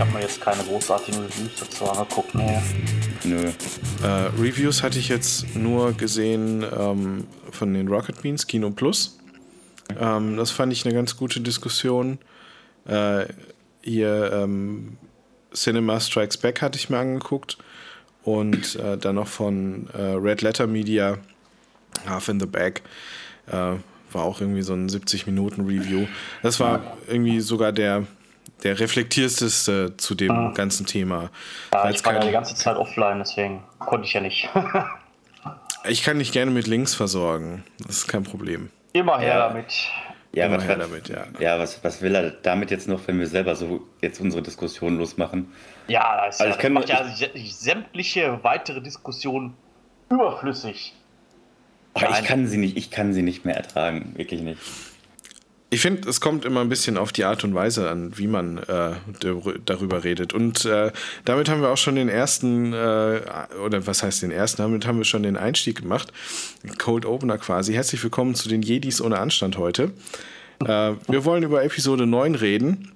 ich habe mir jetzt keine großartigen Reviews dazu angeguckt. Nee. Nö. Äh, Reviews hatte ich jetzt nur gesehen ähm, von den Rocket Beans, Kino Plus. Ähm, das fand ich eine ganz gute Diskussion. Äh, hier ähm, Cinema Strikes Back hatte ich mir angeguckt und äh, dann noch von äh, Red Letter Media Half in the Bag. Äh, war auch irgendwie so ein 70-Minuten-Review. Das war irgendwie sogar der, der reflektierteste zu dem ah. ganzen Thema. Ja, ich war ja die ganze Zeit offline, deswegen konnte ich ja nicht. ich kann dich gerne mit Links versorgen. Das ist kein Problem. Immer her ja. damit. Ja, was, damit, ja. ja was, was will er damit jetzt noch, wenn wir selber so jetzt unsere Diskussion losmachen? Ja, das, also ich kann, macht ja sämtliche weitere Diskussionen überflüssig. Oh, ich kann sie nicht, ich kann sie nicht mehr ertragen, wirklich nicht. Ich finde, es kommt immer ein bisschen auf die Art und Weise an, wie man äh, darüber redet. Und äh, damit haben wir auch schon den ersten, äh, oder was heißt den ersten, damit haben wir schon den Einstieg gemacht. Cold Opener quasi. Herzlich willkommen zu den Jedis ohne Anstand heute. Äh, wir wollen über Episode 9 reden.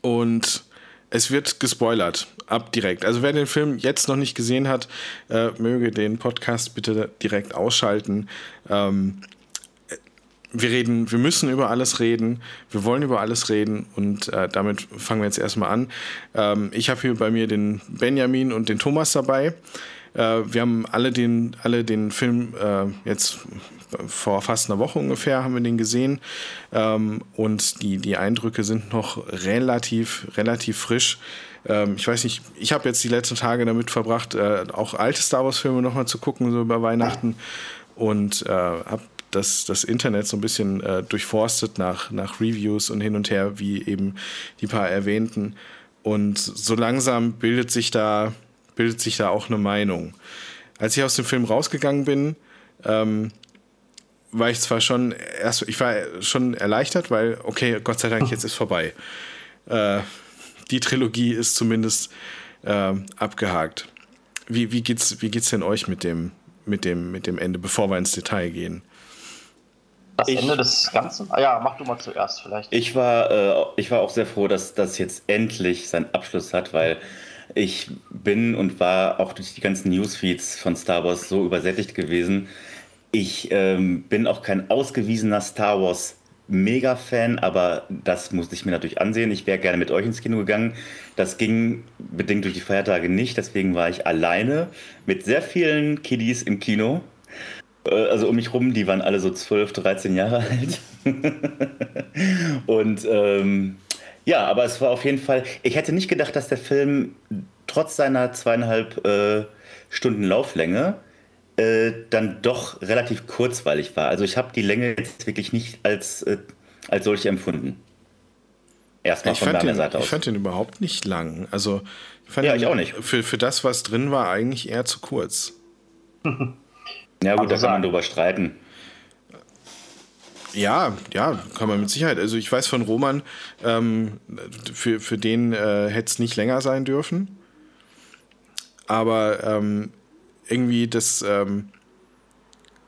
Und es wird gespoilert, ab direkt. Also wer den Film jetzt noch nicht gesehen hat, äh, möge den Podcast bitte direkt ausschalten. Ähm, wir reden, wir müssen über alles reden, wir wollen über alles reden und äh, damit fangen wir jetzt erstmal an. Ähm, ich habe hier bei mir den Benjamin und den Thomas dabei. Äh, wir haben alle den, alle den Film äh, jetzt vor fast einer Woche ungefähr haben wir den gesehen ähm, und die, die Eindrücke sind noch relativ, relativ frisch. Ähm, ich weiß nicht, ich habe jetzt die letzten Tage damit verbracht, äh, auch alte Star Wars Filme nochmal zu gucken, so über Weihnachten und äh, habe das, das Internet so ein bisschen äh, durchforstet nach, nach Reviews und hin und her, wie eben die paar erwähnten. Und so langsam bildet sich da, bildet sich da auch eine Meinung. Als ich aus dem Film rausgegangen bin, ähm, war ich zwar schon erst, ich war schon erleichtert, weil, okay, Gott sei Dank, jetzt ist vorbei. Äh, die Trilogie ist zumindest äh, abgehakt. Wie, wie, geht's, wie geht's denn euch mit dem, mit, dem, mit dem Ende, bevor wir ins Detail gehen? Das ich, Ende des Ganzen? Ah ja, mach du mal zuerst vielleicht. Ich war, äh, ich war auch sehr froh, dass das jetzt endlich seinen Abschluss hat, weil ich bin und war auch durch die ganzen Newsfeeds von Star Wars so übersättigt gewesen. Ich ähm, bin auch kein ausgewiesener Star Wars Mega-Fan, aber das musste ich mir natürlich ansehen. Ich wäre gerne mit euch ins Kino gegangen. Das ging bedingt durch die Feiertage nicht, deswegen war ich alleine mit sehr vielen Kiddies im Kino also um mich rum, die waren alle so 12, 13 Jahre alt. und ähm, ja, aber es war auf jeden Fall, ich hätte nicht gedacht, dass der Film trotz seiner zweieinhalb äh, Stunden Lauflänge äh, dann doch relativ kurzweilig war. Also ich habe die Länge jetzt wirklich nicht als, äh, als solche empfunden. Erstmal von meiner Seite aus. Ich fand den überhaupt nicht lang. Also ich fand ja, ich auch nicht. Für, für das, was drin war, eigentlich eher zu kurz. Ja, gut, da kann man drüber streiten. Ja, ja, kann man mit Sicherheit. Also ich weiß von Roman, ähm, für, für den äh, hätte es nicht länger sein dürfen. Aber ähm, irgendwie das ähm,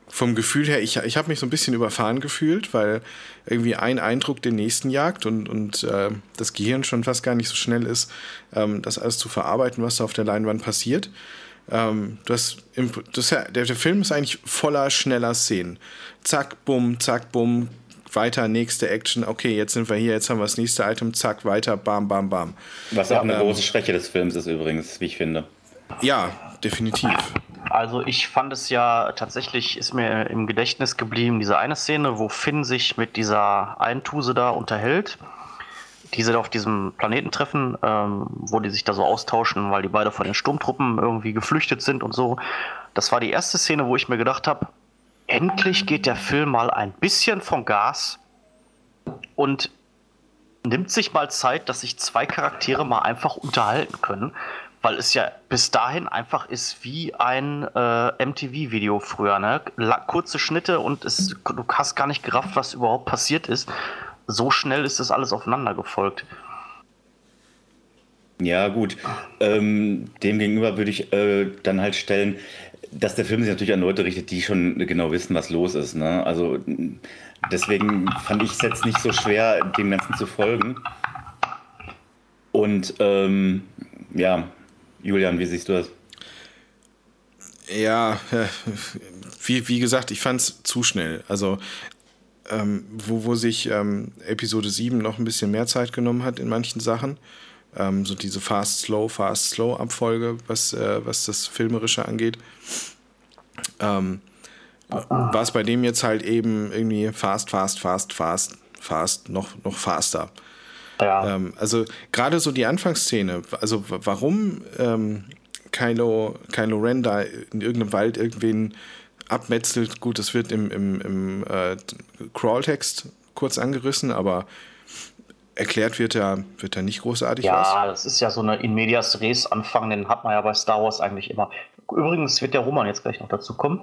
vom Gefühl her, ich, ich habe mich so ein bisschen überfahren gefühlt, weil irgendwie ein Eindruck den nächsten jagt und, und äh, das Gehirn schon fast gar nicht so schnell ist, ähm, das alles zu verarbeiten, was da auf der Leinwand passiert. Ähm, du hast, das, der, der Film ist eigentlich voller schneller Szenen. Zack, bumm, zack, bumm, weiter, nächste Action, okay, jetzt sind wir hier, jetzt haben wir das nächste Item, zack, weiter, bam, bam, bam. Was auch eine ähm, große Schwäche des Films ist übrigens, wie ich finde. Ja, definitiv. Also ich fand es ja tatsächlich, ist mir im Gedächtnis geblieben, diese eine Szene, wo Finn sich mit dieser Eintuse da unterhält die sie auf diesem Planeten treffen, ähm, wo die sich da so austauschen, weil die beide von den Sturmtruppen irgendwie geflüchtet sind und so. Das war die erste Szene, wo ich mir gedacht habe, endlich geht der Film mal ein bisschen vom Gas und nimmt sich mal Zeit, dass sich zwei Charaktere mal einfach unterhalten können, weil es ja bis dahin einfach ist wie ein äh, MTV-Video früher, ne? kurze Schnitte und es, du hast gar nicht gerafft, was überhaupt passiert ist so schnell ist das alles aufeinander gefolgt. Ja, gut. Ähm, Demgegenüber würde ich äh, dann halt stellen, dass der Film sich natürlich an Leute richtet, die schon genau wissen, was los ist. Ne? Also deswegen fand ich es jetzt nicht so schwer, dem Ganzen zu folgen. Und ähm, ja, Julian, wie siehst du das? Ja, wie, wie gesagt, ich fand es zu schnell. Also, ähm, wo, wo sich ähm, Episode 7 noch ein bisschen mehr Zeit genommen hat in manchen Sachen. Ähm, so diese Fast, Slow, Fast, Slow Abfolge, was, äh, was das Filmerische angeht. Ähm, war es bei dem jetzt halt eben irgendwie fast, fast, fast, fast, fast, noch, noch faster. Ja. Ähm, also gerade so die Anfangsszene, also warum ähm, Kylo, Kylo Ren da in irgendeinem Wald irgendwen abmetzelt, gut, das wird im, im, im äh, Crawl-Text kurz angerissen, aber erklärt wird ja, wird ja nicht großartig ja, was. Ja, das ist ja so eine In Medias Res Anfang, den hat man ja bei Star Wars eigentlich immer. Übrigens wird der Roman jetzt gleich noch dazu kommen.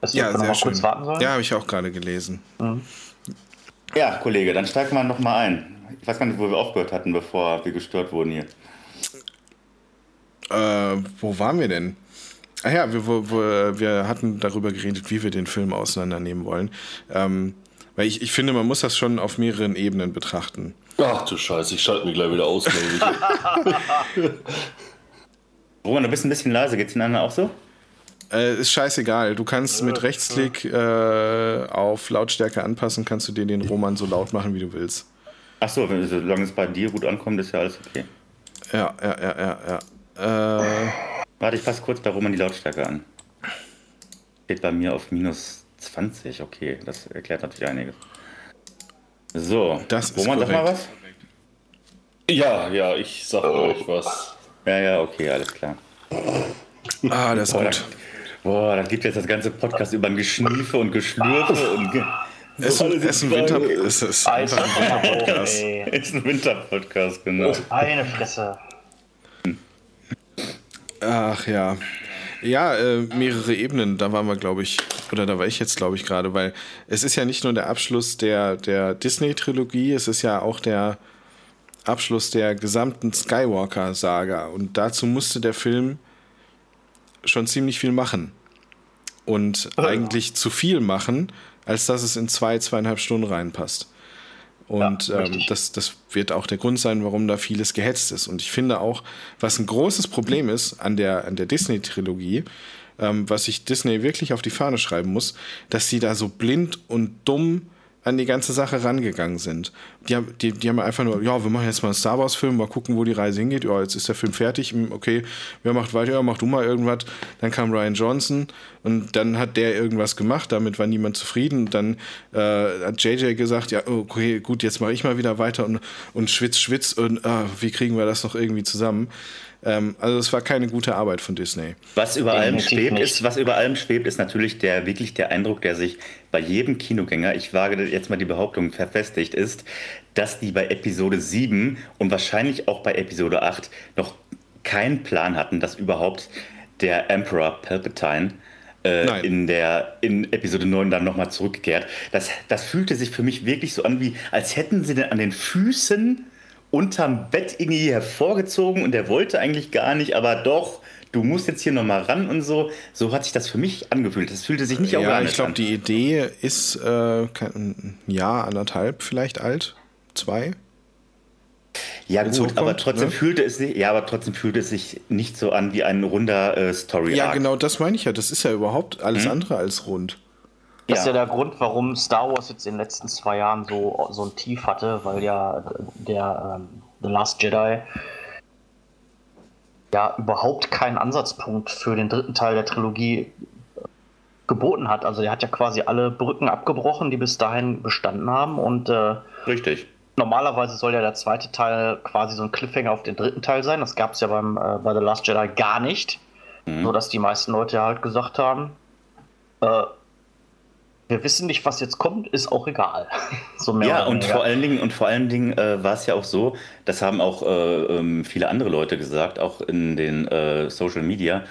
Weiß ja, sehr schön. Ja, habe ich auch gerade gelesen. Mhm. Ja, Kollege, dann steigen wir noch mal ein. Ich weiß gar nicht, wo wir aufgehört hatten, bevor wir gestört wurden hier. Äh, wo waren wir denn? Ach ja, wir, wo, wir hatten darüber geredet, wie wir den Film auseinandernehmen wollen. Ähm, weil ich, ich finde, man muss das schon auf mehreren Ebenen betrachten. Ach du Scheiße, ich schalte mich gleich wieder aus. Roman, du bist ein bisschen leise. Geht's den anderen auch so? Äh, ist scheißegal. Du kannst mit Rechtsklick äh, auf Lautstärke anpassen, kannst du dir den Roman so laut machen, wie du willst. Ach so, solange es bei dir gut ankommt, ist ja alles okay. Ja, ja, ja, ja, ja. Äh, Warte, ich passe kurz bei Roman die Lautstärke an. Steht bei mir auf minus 20, okay, das erklärt natürlich einiges. So, das Roman, sag mal was? Ja, ja, ich sag euch was. Ja, ja, okay, alles klar. Ah, das ist boah, gut. Da, boah, da gibt jetzt das ganze Podcast über ein Geschniefe und Geschlürfe und. Ge es, ist ein Winter, es ist einfach ein Winterpodcast. Es ist ein Winterpodcast, genau. Eine Fresse. Ach ja. Ja, äh, mehrere Ebenen, da waren wir, glaube ich, oder da war ich jetzt, glaube ich, gerade, weil es ist ja nicht nur der Abschluss der, der Disney-Trilogie, es ist ja auch der Abschluss der gesamten Skywalker-Saga. Und dazu musste der Film schon ziemlich viel machen. Und oh, eigentlich zu viel machen, als dass es in zwei, zweieinhalb Stunden reinpasst. Und ja, ähm, das, das wird auch der Grund sein, warum da vieles gehetzt ist. Und ich finde auch, was ein großes Problem ist an der, an der Disney-Trilogie, ähm, was sich Disney wirklich auf die Fahne schreiben muss, dass sie da so blind und dumm an die ganze Sache rangegangen sind. Die haben, die, die haben einfach nur, ja, wir machen jetzt mal einen Star Wars-Film, mal gucken, wo die Reise hingeht. Ja, jetzt ist der Film fertig. Hm, okay, wer macht weiter? Ja, mach du mal irgendwas. Dann kam Ryan Johnson und dann hat der irgendwas gemacht. Damit war niemand zufrieden. Dann äh, hat JJ gesagt, ja, okay, gut, jetzt mache ich mal wieder weiter und, und schwitz, schwitz und ah, wie kriegen wir das noch irgendwie zusammen? Ähm, also es war keine gute Arbeit von Disney. Was über allem schwebt, ist, was über allem schwebt, ist natürlich der wirklich der Eindruck, der sich bei jedem Kinogänger, ich wage jetzt mal die Behauptung, verfestigt ist, dass die bei Episode 7 und wahrscheinlich auch bei Episode 8 noch keinen Plan hatten, dass überhaupt der Emperor Palpatine äh, in der in Episode 9 dann nochmal zurückkehrt. Das, das fühlte sich für mich wirklich so an, wie als hätten sie denn an den Füßen unterm Bett irgendwie hervorgezogen und der wollte eigentlich gar nicht, aber doch, du musst jetzt hier nochmal ran und so. So hat sich das für mich angefühlt. Das fühlte sich nicht ja, organisch an. Ja, ich glaube, die Idee ist äh, ein Jahr, anderthalb vielleicht alt. Zwei. Ja gut, hochkommt, aber trotzdem ne? fühlte es sich, ja, aber trotzdem fühlte es sich nicht so an wie ein runder äh, Story. -Arc. Ja, genau, das meine ich ja. Das ist ja überhaupt alles hm? andere als rund. Das ja. ist ja der Grund, warum Star Wars jetzt in den letzten zwei Jahren so, so ein Tief hatte, weil ja der ähm, The Last Jedi ja überhaupt keinen Ansatzpunkt für den dritten Teil der Trilogie geboten hat. Also der hat ja quasi alle Brücken abgebrochen, die bis dahin bestanden haben und äh, richtig. Normalerweise soll ja der zweite Teil quasi so ein Cliffhanger auf den dritten Teil sein. Das gab es ja beim, äh, bei The Last Jedi gar nicht. Mhm. So dass die meisten Leute halt gesagt haben, äh, wir wissen nicht, was jetzt kommt, ist auch egal. so ja, und vor allen Dingen, und vor allen Dingen äh, war es ja auch so, das haben auch äh, ähm, viele andere Leute gesagt, auch in den äh, Social Media.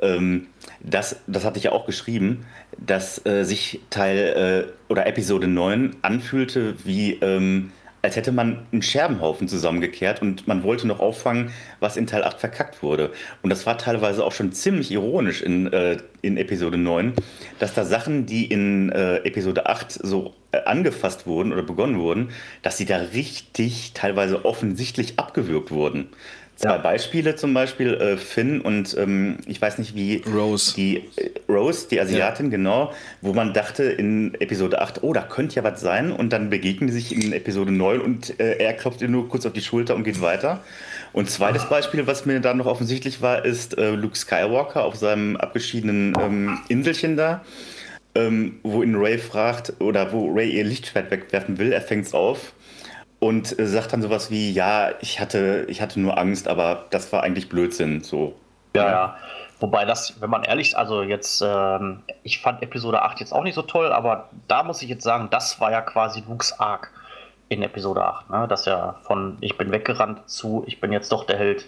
Ähm, das, das hatte ich ja auch geschrieben, dass äh, sich Teil äh, oder Episode 9 anfühlte wie ähm, als hätte man einen Scherbenhaufen zusammengekehrt und man wollte noch auffangen, was in Teil 8 verkackt wurde. Und das war teilweise auch schon ziemlich ironisch in, äh, in Episode 9, dass da Sachen, die in äh, Episode 8 so äh, angefasst wurden oder begonnen wurden, dass sie da richtig teilweise offensichtlich abgewürgt wurden. Zwei. Beispiele zum Beispiel äh, Finn und ähm, ich weiß nicht wie Rose. Die äh, Rose, die Asiatin, ja. genau, wo man dachte in Episode 8, oh, da könnte ja was sein und dann begegnen die sich in Episode 9 und äh, er klopft ihr nur kurz auf die Schulter und geht weiter. Und zweites Beispiel, was mir da noch offensichtlich war, ist äh, Luke Skywalker auf seinem abgeschiedenen ähm, Inselchen da, ähm, wo ihn Ray fragt oder wo Ray ihr Lichtschwert wegwerfen will, er fängt es auf und äh, sagt dann sowas wie, ja, ich hatte, ich hatte nur Angst, aber das war eigentlich Blödsinn. So. Ja, ja. Wobei das, wenn man ehrlich, also jetzt, ähm, ich fand Episode 8 jetzt auch nicht so toll, aber da muss ich jetzt sagen, das war ja quasi Luke's Arc in Episode 8, ne? dass er von ich bin weggerannt zu ich bin jetzt doch der Held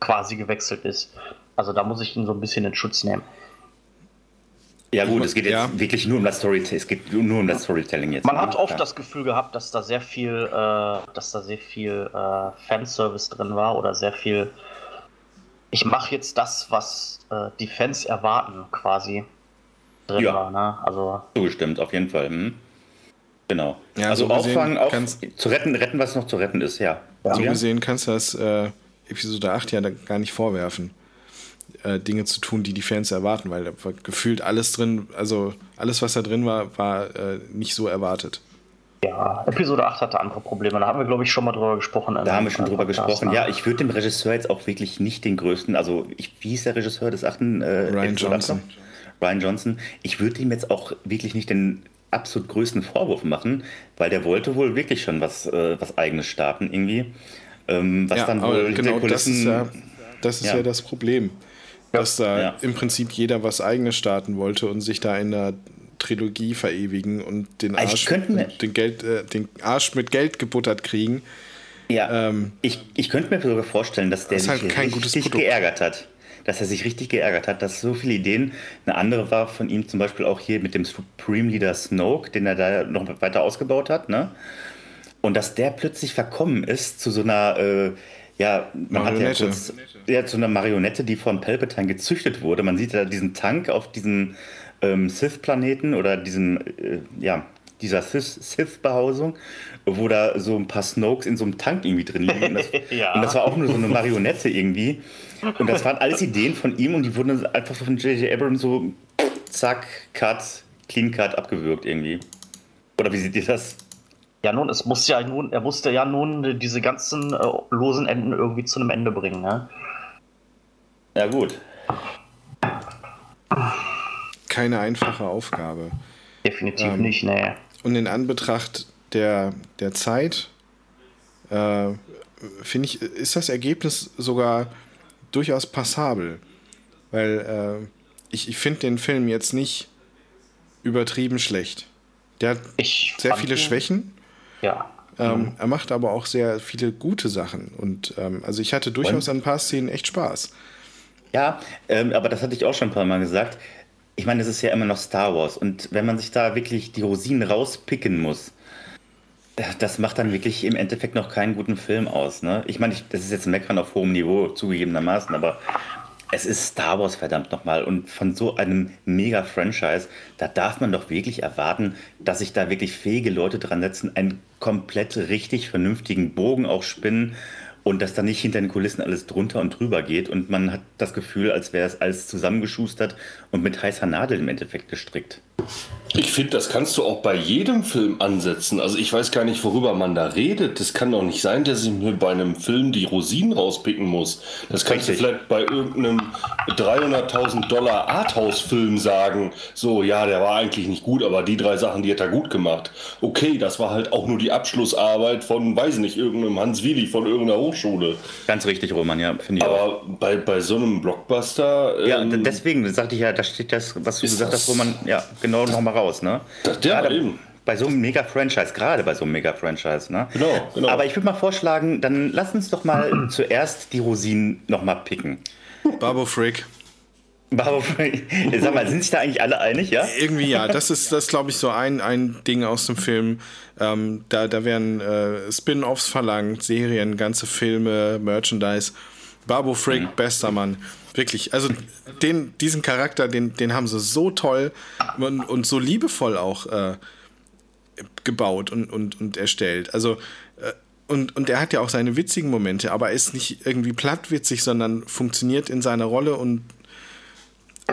quasi gewechselt ist. Also da muss ich ihn so ein bisschen in Schutz nehmen. Ja gut, es geht jetzt ja. wirklich nur um das Storytelling. Es geht nur um das Storytelling jetzt. Man hat oft das Gefühl gehabt, dass da sehr viel, äh, dass da sehr viel äh, Fanservice drin war oder sehr viel. Ich mache jetzt das, was äh, die Fans erwarten, quasi drin ja. war. Ne? Also zugestimmt, auf jeden Fall. Hm. Genau. Ja, also so auffangen, auf, zu retten, retten, was noch zu retten ist, ja. So gesehen kannst du das äh, Episode 8 ja gar nicht vorwerfen äh, Dinge zu tun, die die Fans erwarten, weil da war gefühlt alles drin, also alles, was da drin war, war äh, nicht so erwartet. Ja, Episode 8 hatte andere Probleme. Da haben wir, glaube ich, schon mal drüber gesprochen. Da haben wir schon drüber gesprochen. Ne? Ja, ich würde dem Regisseur jetzt auch wirklich nicht den größten, also ich, wie ist der Regisseur des achten? Äh, Ryan Johnson. Ryan Johnson. Ich würde ihm jetzt auch wirklich nicht den absolut größten Vorwurf machen, weil der wollte wohl wirklich schon was, äh, was eigenes starten irgendwie. Ähm, was ja, dann wohl genau das ist ja das, ist ja. ja das Problem dass da ja. im Prinzip jeder was eigenes starten wollte und sich da in der Trilogie verewigen und den Arsch, den, Geld, äh, den Arsch mit Geld gebuttert kriegen. Ja, ähm, ich, ich könnte mir sogar vorstellen, dass der sich halt richtig geärgert hat. Dass er sich richtig geärgert hat, dass so viele Ideen. Eine andere war von ihm zum Beispiel auch hier mit dem Supreme Leader Snoke, den er da noch weiter ausgebaut hat. Ne? Und dass der plötzlich verkommen ist zu so einer. Äh, ja, man Marionette. hat ja kurz ja, zu einer Marionette, die von Palpatine gezüchtet wurde. Man sieht da diesen Tank auf diesem ähm, Sith-Planeten oder diesem, äh, ja, dieser Sith-Behausung, wo da so ein paar Snokes in so einem Tank irgendwie drin liegen. Und das, ja. und das war auch nur so eine Marionette irgendwie. Und das waren alles Ideen von ihm und die wurden einfach von J.J. Abrams so zack, Cut, Clean Cut abgewürgt irgendwie. Oder wie seht ihr das? Ja, nun, es muss ja nun, er musste ja nun diese ganzen äh, losen Enden irgendwie zu einem Ende bringen, ne? Ja, gut. Keine einfache Aufgabe. Definitiv ähm, nicht, ne. Und in Anbetracht der, der Zeit, äh, finde ich, ist das Ergebnis sogar durchaus passabel. Weil äh, ich, ich finde den Film jetzt nicht übertrieben schlecht. Der hat ich sehr viele Schwächen. Ja. Ähm, mhm. Er macht aber auch sehr viele gute Sachen. Und ähm, also ich hatte durchaus an ein paar Szenen echt Spaß. Ja, ähm, aber das hatte ich auch schon ein paar Mal gesagt. Ich meine, es ist ja immer noch Star Wars. Und wenn man sich da wirklich die Rosinen rauspicken muss, das macht dann wirklich im Endeffekt noch keinen guten Film aus. Ne? Ich meine, ich, das ist jetzt ein Meckern auf hohem Niveau, zugegebenermaßen, aber es ist Star Wars verdammt nochmal. Und von so einem Mega-Franchise, da darf man doch wirklich erwarten, dass sich da wirklich fähige Leute dran setzen, einen komplett richtig vernünftigen Bogen auch spinnen und dass da nicht hinter den Kulissen alles drunter und drüber geht und man hat das Gefühl, als wäre es alles zusammengeschustert und mit heißer Nadel im Endeffekt gestrickt. Ich finde, das kannst du auch bei jedem Film ansetzen. Also ich weiß gar nicht, worüber man da redet. Das kann doch nicht sein, dass ich mir bei einem Film die Rosinen rauspicken muss. Das kannst Richtig. du vielleicht bei irgendeinem 300.000 Dollar Arthouse-Film sagen. So, ja, der war eigentlich nicht gut, aber die drei Sachen, die hat er gut gemacht. Okay, das war halt auch nur die Abschlussarbeit von, weiß nicht, irgendeinem Hans Willi von irgendeiner Hochschule. Ganz richtig, Roman, ja, finde ich aber auch. Aber bei, bei so einem Blockbuster... Ja, ähm, deswegen sagte ich ja, da steht das, was du gesagt hast, Roman, ja, genau nochmal raus raus, ne? Das, ja, gerade eben. Bei so einem Mega-Franchise, gerade bei so einem Mega-Franchise, ne? Genau, genau. Aber ich würde mal vorschlagen, dann lass uns doch mal zuerst die Rosinen nochmal picken. Babo Frick. Sag mal, sind sich da eigentlich alle einig, ja? Irgendwie ja. Das ist, das glaube ich, so ein, ein Ding aus dem Film. Ähm, da, da werden äh, Spin-offs verlangt, Serien, ganze Filme, Merchandise. Babu Frick, mhm. bester Mann. Wirklich. Also den, diesen Charakter, den, den haben sie so toll und, und so liebevoll auch äh, gebaut und, und, und erstellt. Also äh, und, und er hat ja auch seine witzigen Momente, aber er ist nicht irgendwie plattwitzig, sondern funktioniert in seiner Rolle und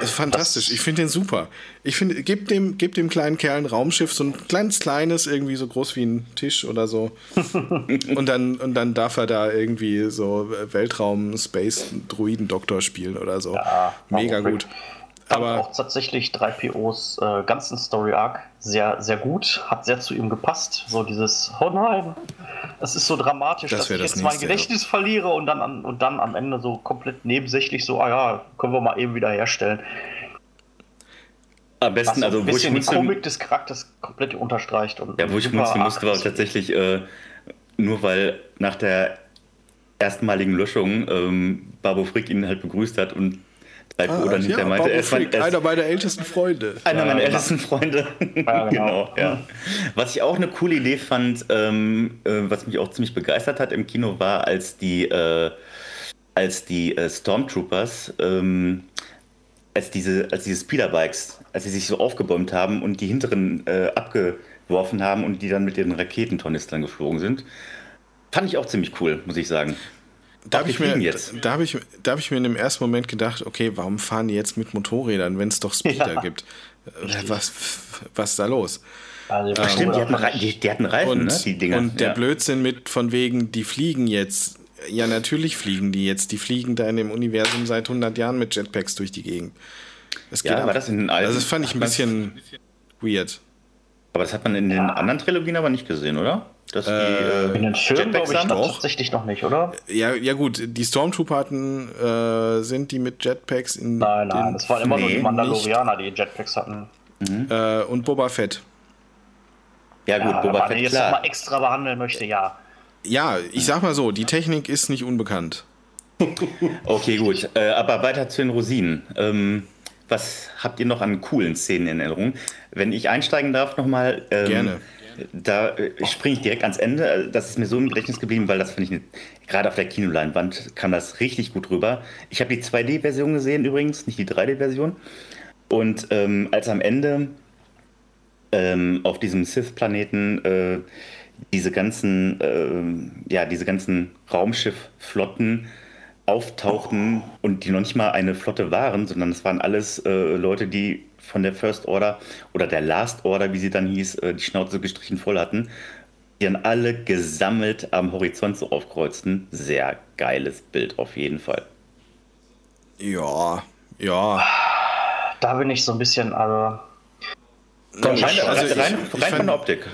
ist fantastisch. Ich finde den super. Ich finde, gebt dem, gebt dem kleinen Kerl ein Raumschiff, so ein kleines, kleines, irgendwie so groß wie ein Tisch oder so. und, dann, und dann darf er da irgendwie so Weltraum, Space, Druiden-Doktor spielen oder so. Ja, Mega gut aber auch tatsächlich 3POs äh, ganzen Story Arc sehr, sehr gut, hat sehr zu ihm gepasst. So dieses, oh nein, das ist so dramatisch, das dass ich das jetzt mein Gedächtnis ja. verliere und dann, an, und dann am Ende so komplett nebensächlich so, ah ja, können wir mal eben wieder herstellen. Am besten, also ein bisschen die Komik des Charakters komplett unterstreicht. Und ja, wo ich musste, musste war tatsächlich äh, nur weil nach der erstmaligen Löschung ähm, Babo Frick ihn halt begrüßt hat und Live ah, oder nicht. Ja, der meinte, er ist mein, einer meiner ältesten Freunde. Einer ja, meiner genau. ältesten Freunde. Ja, genau. genau ja. Was ich auch eine coole Idee fand, ähm, äh, was mich auch ziemlich begeistert hat im Kino, war, als die, äh, als die äh, Stormtroopers, ähm, als diese, als diese Speederbikes, als sie sich so aufgebäumt haben und die hinteren äh, abgeworfen haben und die dann mit ihren Raketentornistern geflogen sind. Fand ich auch ziemlich cool, muss ich sagen. Da habe ich, mir, da hab ich, da hab ich mir in dem ersten Moment gedacht, okay, warum fahren die jetzt mit Motorrädern, wenn es doch Speeder ja. gibt? Was, was ist da los? Also, ähm, stimmt, die hatten, die, die hatten Reifen, und, ne, die Dinger. Und der ja. Blödsinn mit von wegen, die fliegen jetzt. Ja, natürlich fliegen die jetzt. Die fliegen da in dem Universum seit 100 Jahren mit Jetpacks durch die Gegend. Das geht ja, aber das in den alten, Also das fand ich ein bisschen weird. Aber das hat man in den ja. anderen Trilogien aber nicht gesehen, oder? Dass die, äh, in den Filmen glaube ich tatsächlich noch nicht, oder? Ja, ja gut, die Stormtrooper hatten, äh, sind die mit Jetpacks in Nein, nein, das waren immer nee, nur die Mandalorianer, nicht. die Jetpacks hatten. Mhm. Äh, und Boba Fett. Ja gut, ja, Boba Fett, jetzt klar. mal extra behandeln möchte, ja. Ja, ich sag mal so, die Technik ist nicht unbekannt. okay, gut. Äh, aber weiter zu den Rosinen. Ähm, was habt ihr noch an coolen Szenen in Erinnerung? Wenn ich einsteigen darf nochmal. Ähm, Gerne da äh, springe ich direkt ans Ende. Das ist mir so im Gedächtnis geblieben, weil das finde ich, gerade auf der Kinoleinwand kam das richtig gut rüber. Ich habe die 2D-Version gesehen übrigens, nicht die 3D-Version. Und ähm, als am Ende ähm, auf diesem Sith-Planeten äh, diese ganzen, äh, ja, diese ganzen Raumschiffflotten auftauchten und die noch nicht mal eine Flotte waren, sondern es waren alles äh, Leute, die von der First Order oder der Last Order, wie sie dann hieß, äh, die Schnauze gestrichen voll hatten, die dann alle gesammelt am Horizont so aufkreuzten. Sehr geiles Bild auf jeden Fall. Ja, ja. Da bin ich so ein bisschen, also. Komm, rein, also rein, ich, rein von der Optik.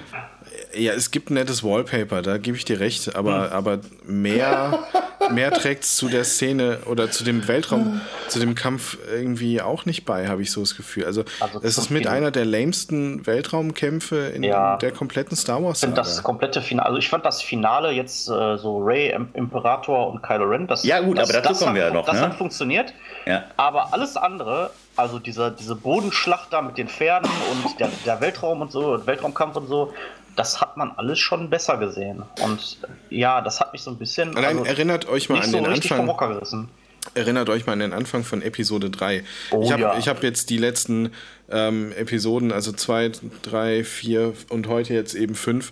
Ja, es gibt ein nettes Wallpaper, da gebe ich dir recht, aber, hm. aber mehr, mehr trägt es zu der Szene oder zu dem Weltraum, zu dem Kampf irgendwie auch nicht bei, habe ich so das Gefühl. Also, also es ist mit einer der lamesten Weltraumkämpfe in ja. der kompletten Star Wars. Ich das komplette Finale, also ich fand das Finale jetzt äh, so Ray, Imperator und Kylo Ren, das, ja gut, das, aber dazu kommen wir ja noch. Das ne? hat funktioniert, ja. aber alles andere also diese, diese Bodenschlacht da mit den Pferden und der, der Weltraum und so, Weltraumkampf und so, das hat man alles schon besser gesehen. Und ja, das hat mich so ein bisschen. Allein also, erinnert euch mal an so den Anfang. Erinnert euch mal an den Anfang von Episode 3. Oh, ich habe ja. hab jetzt die letzten ähm, Episoden, also 2, 3, 4 und heute jetzt eben 5,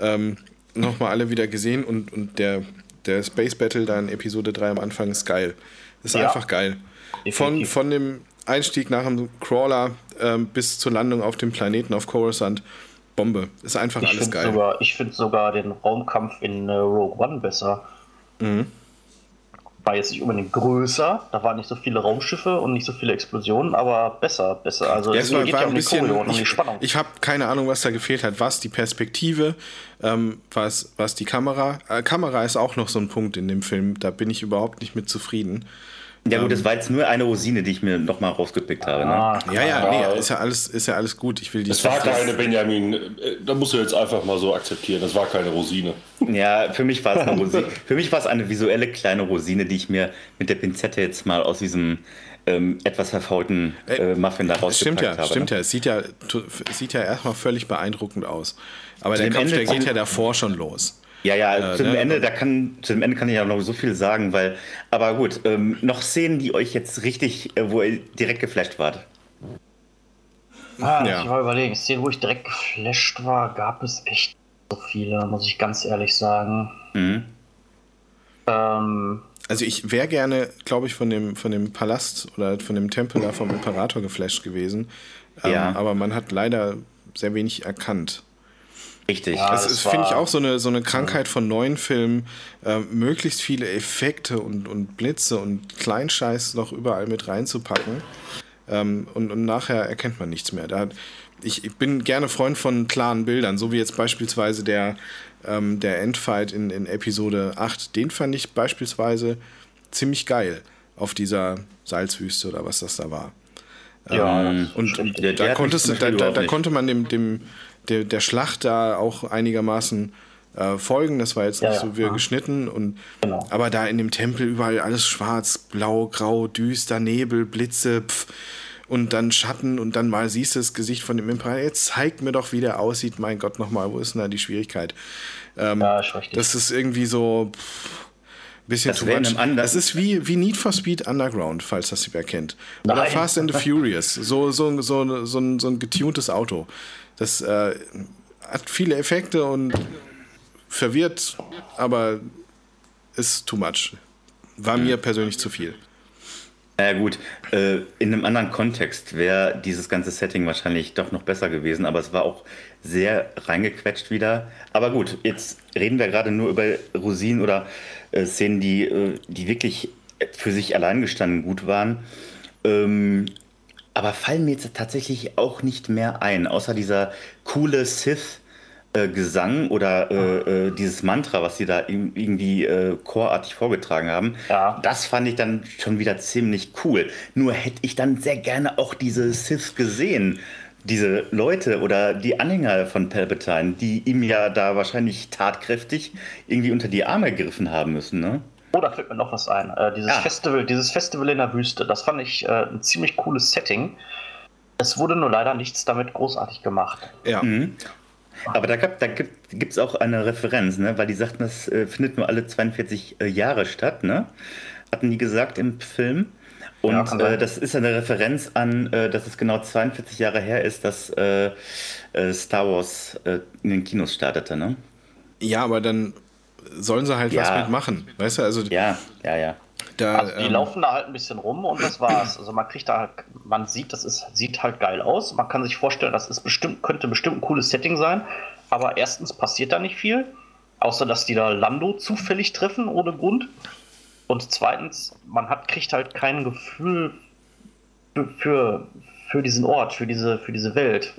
ähm, nochmal alle wieder gesehen und, und der, der Space Battle da in Episode 3 am Anfang ist geil. Ist ja. einfach geil. Von, von dem Einstieg nach dem Crawler ähm, bis zur Landung auf dem Planeten auf Coruscant Bombe. Ist einfach ich alles geil. Sogar, ich finde sogar den Raumkampf in äh, Rogue One besser. Mhm. War jetzt nicht unbedingt größer, da waren nicht so viele Raumschiffe und nicht so viele Explosionen, aber besser, besser. Also ja, es war, geht war ja um ein bisschen, um die Spannung. Ich, ich habe keine Ahnung, was da gefehlt hat. Was die Perspektive, ähm, was, was die Kamera. Äh, Kamera ist auch noch so ein Punkt in dem Film, da bin ich überhaupt nicht mit zufrieden. Ja gut, das ähm, war jetzt nur eine Rosine, die ich mir nochmal rausgepickt habe. Ne? Ah, ja, ja, nee, ist ja alles, ist ja alles gut. Ich will die. Das war keine Benjamin. Äh, da musst du jetzt einfach mal so akzeptieren. Das war keine Rosine. Ja, für mich war es eine Rosine. für mich war es eine visuelle kleine Rosine, die ich mir mit der Pinzette jetzt mal aus diesem ähm, etwas verfaulten äh, Muffin da rausgepackt Stimmt ja, habe. stimmt ne? ja. Es sieht ja, es sieht ja erstmal völlig beeindruckend aus. Aber der Kampf, Ende der geht ja davor schon los. Ja, ja, Äh, zu dem ne? Ende, da kann, zu dem Ende kann ich ja noch so viel sagen, weil, aber gut, ähm, noch Szenen, die euch jetzt richtig, äh, wo ihr direkt geflasht wart. Ah, Ja. Ich mal überlegen, Szenen, wo ich direkt geflasht war, gab es echt so viele, muss ich ganz ehrlich sagen. Mhm. Ähm, Also ich wäre gerne, glaube ich, von dem, von dem Palast oder von dem Tempel da vom Imperator geflasht gewesen. Ähm, Ja. Aber man hat leider sehr wenig erkannt. Richtig. Ja. Das das ist, finde ich, auch so eine, so eine Krankheit von neuen Filmen, äh, möglichst viele Effekte und, und Blitze und Kleinscheiß noch überall mit reinzupacken. Ähm, und, und nachher erkennt man nichts mehr. Da, ich, ich bin gerne Freund von klaren Bildern, so wie jetzt beispielsweise der, ähm, der Endfight in, in Episode 8. Den fand ich beispielsweise ziemlich geil auf dieser Salzwüste oder was das da war. ja, Ähm, Und, und Der- der da, konntest, da, da, da konnte man dem, dem, der, der Schlacht da auch einigermaßen äh, folgen. Das war jetzt Ja, nicht ja. so wie geschnitten. Und, Genau. Aber da in dem Tempel überall alles schwarz, blau, grau, düster, Nebel, Blitze, pff, und dann Schatten und dann mal siehst du das Gesicht von dem Imperator. Jetzt zeigt mir doch, wie der aussieht. Mein Gott, nochmal, wo ist denn da die Schwierigkeit? ja, ist richtig. Das ist irgendwie so pff, bisschen in much. Das ist wie, wie Need for Speed Underground, falls das jemand kennt. Oder Nein. Fast and the Furious. So, so, so, so, ein, so ein getuntes Auto. Das äh, hat viele Effekte und verwirrt, aber ist too much. War mir persönlich zu viel. Na ja, gut, äh, in einem anderen Kontext wäre dieses ganze Setting wahrscheinlich doch noch besser gewesen, aber es war auch sehr reingequetscht wieder. Aber gut, jetzt reden wir gerade nur über Rosinen oder äh, Szenen, die, äh, die wirklich für sich allein gestanden gut waren. Ähm, aber fallen mir jetzt tatsächlich auch nicht mehr ein, außer dieser coole Sith. äh, Gesang oder äh, äh, dieses Mantra, was sie da im- irgendwie äh, chorartig vorgetragen haben, Ja. das fand ich dann schon wieder ziemlich cool. Nur hätte ich dann sehr gerne auch diese Sith gesehen. Diese Leute oder die Anhänger von Palpatine, die ihm ja da wahrscheinlich tatkräftig irgendwie unter die Arme gegriffen haben müssen, ne? Oh, da fällt mir noch was ein. Äh, dieses, Ja. Festival, dieses Festival in der Wüste, das fand ich äh, ein ziemlich cooles Setting. Es wurde nur leider nichts damit großartig gemacht. Ja. Mhm. Aber da, gab, da gibt es auch eine Referenz, ne? weil die sagten, das äh, findet nur alle 42 äh, Jahre statt, ne? hatten die gesagt im Film. Und Ja, äh, das ist eine Referenz an, äh, dass es genau 42 Jahre her ist, dass äh, äh, Star Wars äh, in den Kinos startete. Ne? ja, aber dann sollen sie halt Ja. was mitmachen. Weißt du, also Ja, ja, ja. da. Also die ähm, laufen da halt ein bisschen rum und das war's. Also man kriegt da halt, man sieht, das ist, sieht halt geil aus. Man kann sich vorstellen, das ist bestimmt, könnte bestimmt ein cooles Setting sein. Aber erstens passiert da nicht viel, außer dass die da Lando zufällig treffen ohne Grund. Und zweitens, man hat, kriegt halt kein Gefühl für, für, für diesen Ort, für diese, für diese Welt.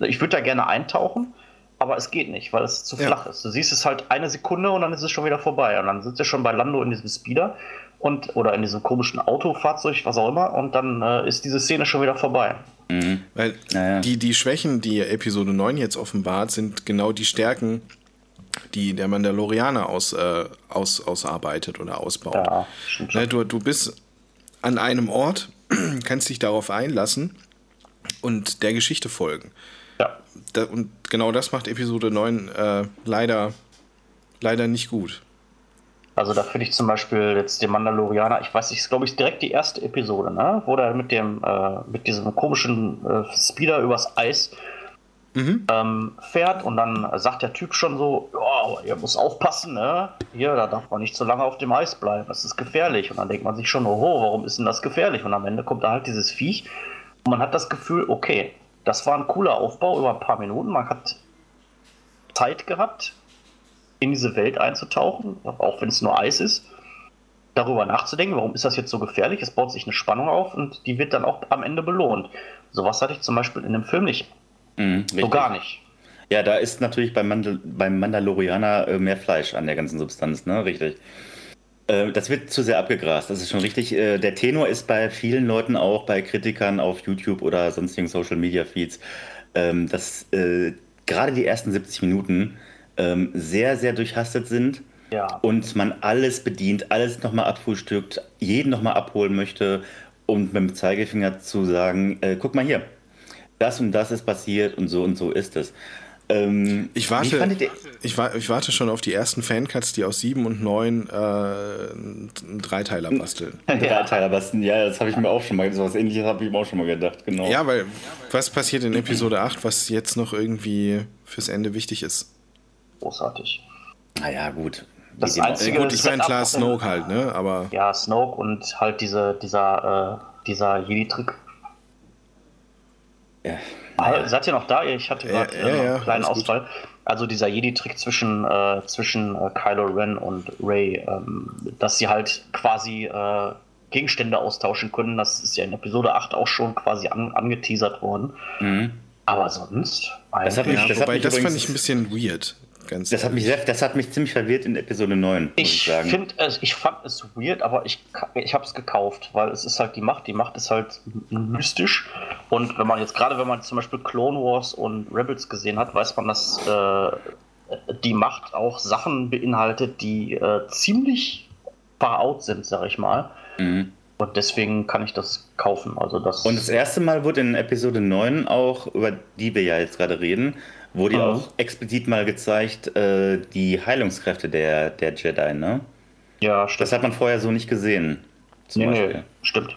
Ich würde da gerne eintauchen, aber es geht nicht, weil es zu Ja. flach ist. Du siehst es halt eine Sekunde und dann ist es schon wieder vorbei. Und dann sitzt er schon bei Lando in diesem Speeder und oder in diesem komischen Autofahrzeug, was auch immer, und dann äh, ist diese Szene schon wieder vorbei. Mhm. Weil Naja. die, die Schwächen, die Episode 9 jetzt offenbart, sind genau die Stärken, die der Mandalorianer aus, äh, aus, ausarbeitet oder ausbaut. Ja, stimmt schon. Ne, du, du bist an einem Ort, kannst dich darauf einlassen und der Geschichte folgen. Ja. Da, und genau das macht Episode 9 äh, leider, leider nicht gut. Also da finde ich zum Beispiel jetzt den Mandalorianer, ich weiß nicht, ist glaube ich direkt die erste Episode, ne? Wo der mit dem, äh, mit diesem komischen äh, Speeder übers Eis ähm, fährt und dann sagt der Typ schon so, ja, ihr muss aufpassen, ne? Hier, da darf man nicht so lange auf dem Eis bleiben, das ist gefährlich. Und dann denkt man sich schon, oho, warum ist denn das gefährlich? Und am Ende kommt da halt dieses Viech und man hat das Gefühl, okay, das war ein cooler Aufbau über ein paar Minuten, man hat Zeit gehabt, in diese Welt einzutauchen, auch wenn es nur Eis ist, darüber nachzudenken, warum ist das jetzt so gefährlich? Es baut sich eine Spannung auf und die wird dann auch am Ende belohnt. Sowas hatte ich zum Beispiel in dem Film nicht. Mhm, So gar nicht. Ja, da ist natürlich beim, Mandal beim Mandalorianer äh, mehr Fleisch an der ganzen Substanz, ne? Richtig. Äh, das wird zu sehr abgegrast, das ist schon richtig. Äh, der Tenor ist bei vielen Leuten auch, bei Kritikern auf YouTube oder sonstigen Social Media Feeds, ähm, dass äh, gerade die ersten 70 Minuten ähm, sehr, sehr durchhastet sind Ja. und man alles bedient, alles nochmal abfrühstückt, jeden nochmal abholen möchte und mit dem Zeigefinger zu sagen, guck mal hier, das und das ist passiert und so und so ist es. Ähm, ich, warte, ich, ich, warte schon auf die ersten Fancuts, die aus 7 und 9 äh, einen Dreiteiler basteln. Ein Dreiteiler basteln, ja, das habe ich mir auch schon mal, so was ähnliches habe ich mir auch schon mal gedacht, genau. Ja, weil was passiert in Episode 8, was jetzt noch irgendwie fürs Ende wichtig ist? Großartig. Naja, gut. Das die einzige gut, ich meine, klar, Snoke halt, ne? Aber ja, Snoke und halt diese, dieser, äh, dieser Jedi-Trick. Ja. Ah, seid ihr noch da? Ich hatte gerade ja, ja, ja, einen kleinen Ausfall. Gut. Also dieser Jedi-Trick zwischen, äh, zwischen äh, Kylo Ren und Rey, ähm, dass sie halt quasi äh, Gegenstände austauschen können, das ist ja in Episode 8 auch schon quasi an, angeteasert worden. Mhm. Aber sonst. Das hat mich, das, hat mich das fand ich ein bisschen weird. Ganz das, hat mich sehr, das hat mich ziemlich verwirrt in Episode 9. Ich, ich, find, ich fand es weird, aber ich, ich habe es gekauft, weil es ist halt die Macht. Die Macht ist halt mystisch. Und wenn man jetzt, gerade wenn man zum Beispiel Clone Wars und Rebels gesehen hat, weiß man, dass äh, die Macht auch Sachen beinhaltet, die äh, ziemlich far out sind, sag ich mal. Mhm. Und deswegen kann ich das kaufen. Also das und das erste Mal wurde in Episode 9 auch, über die wir ja jetzt gerade reden, wurde ja auch explizit mal gezeigt, äh, die Heilungskräfte der, der Jedi, ne? Ja, stimmt. Das hat man vorher so nicht gesehen. Nee, nee, stimmt.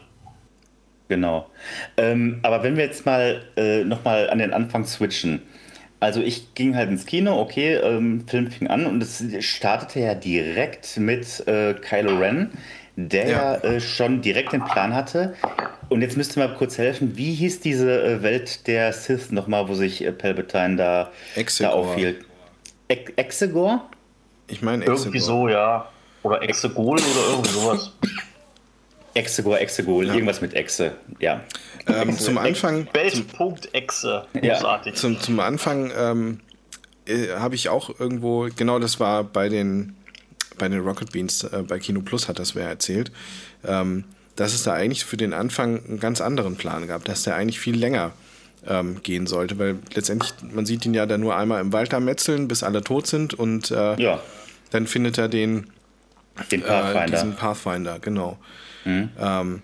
Genau. Ähm, aber wenn wir jetzt mal äh, nochmal an den Anfang switchen. Also ich ging halt ins Kino, okay, ähm, Film fing an und es startete ja direkt mit äh, Kylo Ren, der ja äh, schon direkt den Plan hatte, und jetzt müsst ihr mal kurz helfen, wie hieß diese äh, Welt der Sith nochmal, wo sich äh, Palpatine da, da aufhielt? E Exegor? Ich meine Exegor. Irgendwie so, ja. Oder Exegol oder irgendwie sowas. Exegor, Exegol, ja. irgendwas mit Exe, ja. Ähm, zum Anfang. Weltpunkt Exe, großartig. Ja. Zum, zum Anfang ähm, äh, habe ich auch irgendwo, genau das war bei den, bei den Rocket Beans, äh, bei Kino Plus hat das wer erzählt. Ähm, dass es da eigentlich für den Anfang einen ganz anderen Plan gab, dass der eigentlich viel länger ähm, gehen sollte, weil letztendlich, man sieht ihn ja dann nur einmal im Wald da metzeln, bis alle tot sind und äh, ja. dann findet er den, den Pathfinder. Äh, diesen Pathfinder, genau. Mhm. Ähm,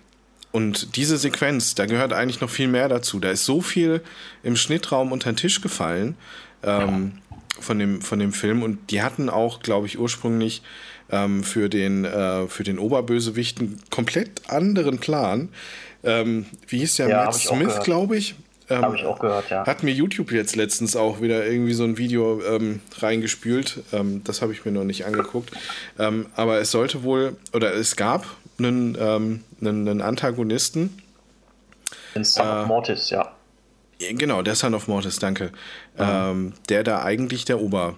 und diese Sequenz, da gehört eigentlich noch viel mehr dazu. Da ist so viel im Schnittraum unter den Tisch gefallen ähm, von, dem, von dem Film und die hatten auch, glaube ich, ursprünglich ähm, für, den, äh, für den Oberbösewicht einen komplett anderen Plan. Ähm, wie hieß der? Ja, Matt Smith, glaube ich. Ähm, Habe ich auch gehört, ja. Hat mir YouTube jetzt letztens auch wieder irgendwie so ein Video ähm, reingespült. Ähm, das habe ich mir noch nicht angeguckt. Ähm, aber es sollte wohl, oder es gab einen, ähm, einen, einen Antagonisten. Den Son äh, of Mortis, ja. Genau, der Son of Mortis, danke. Mhm. Ähm, der da eigentlich der Ober,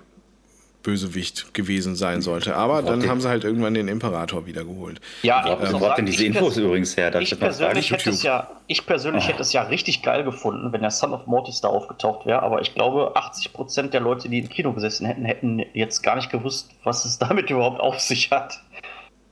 Bösewicht gewesen sein sollte. Aber dann haben sie halt irgendwann den Imperator wiedergeholt. Ja, ich ähm, wo denn diese Infos übrigens her? Ich persönlich, hätte es, ja, ich persönlich oh. hätte es ja richtig geil gefunden, wenn der Son of Mortis da aufgetaucht wäre. Aber ich glaube, 80% der Leute, die im Kino gesessen hätten, hätten jetzt gar nicht gewusst, was es damit überhaupt auf sich hat.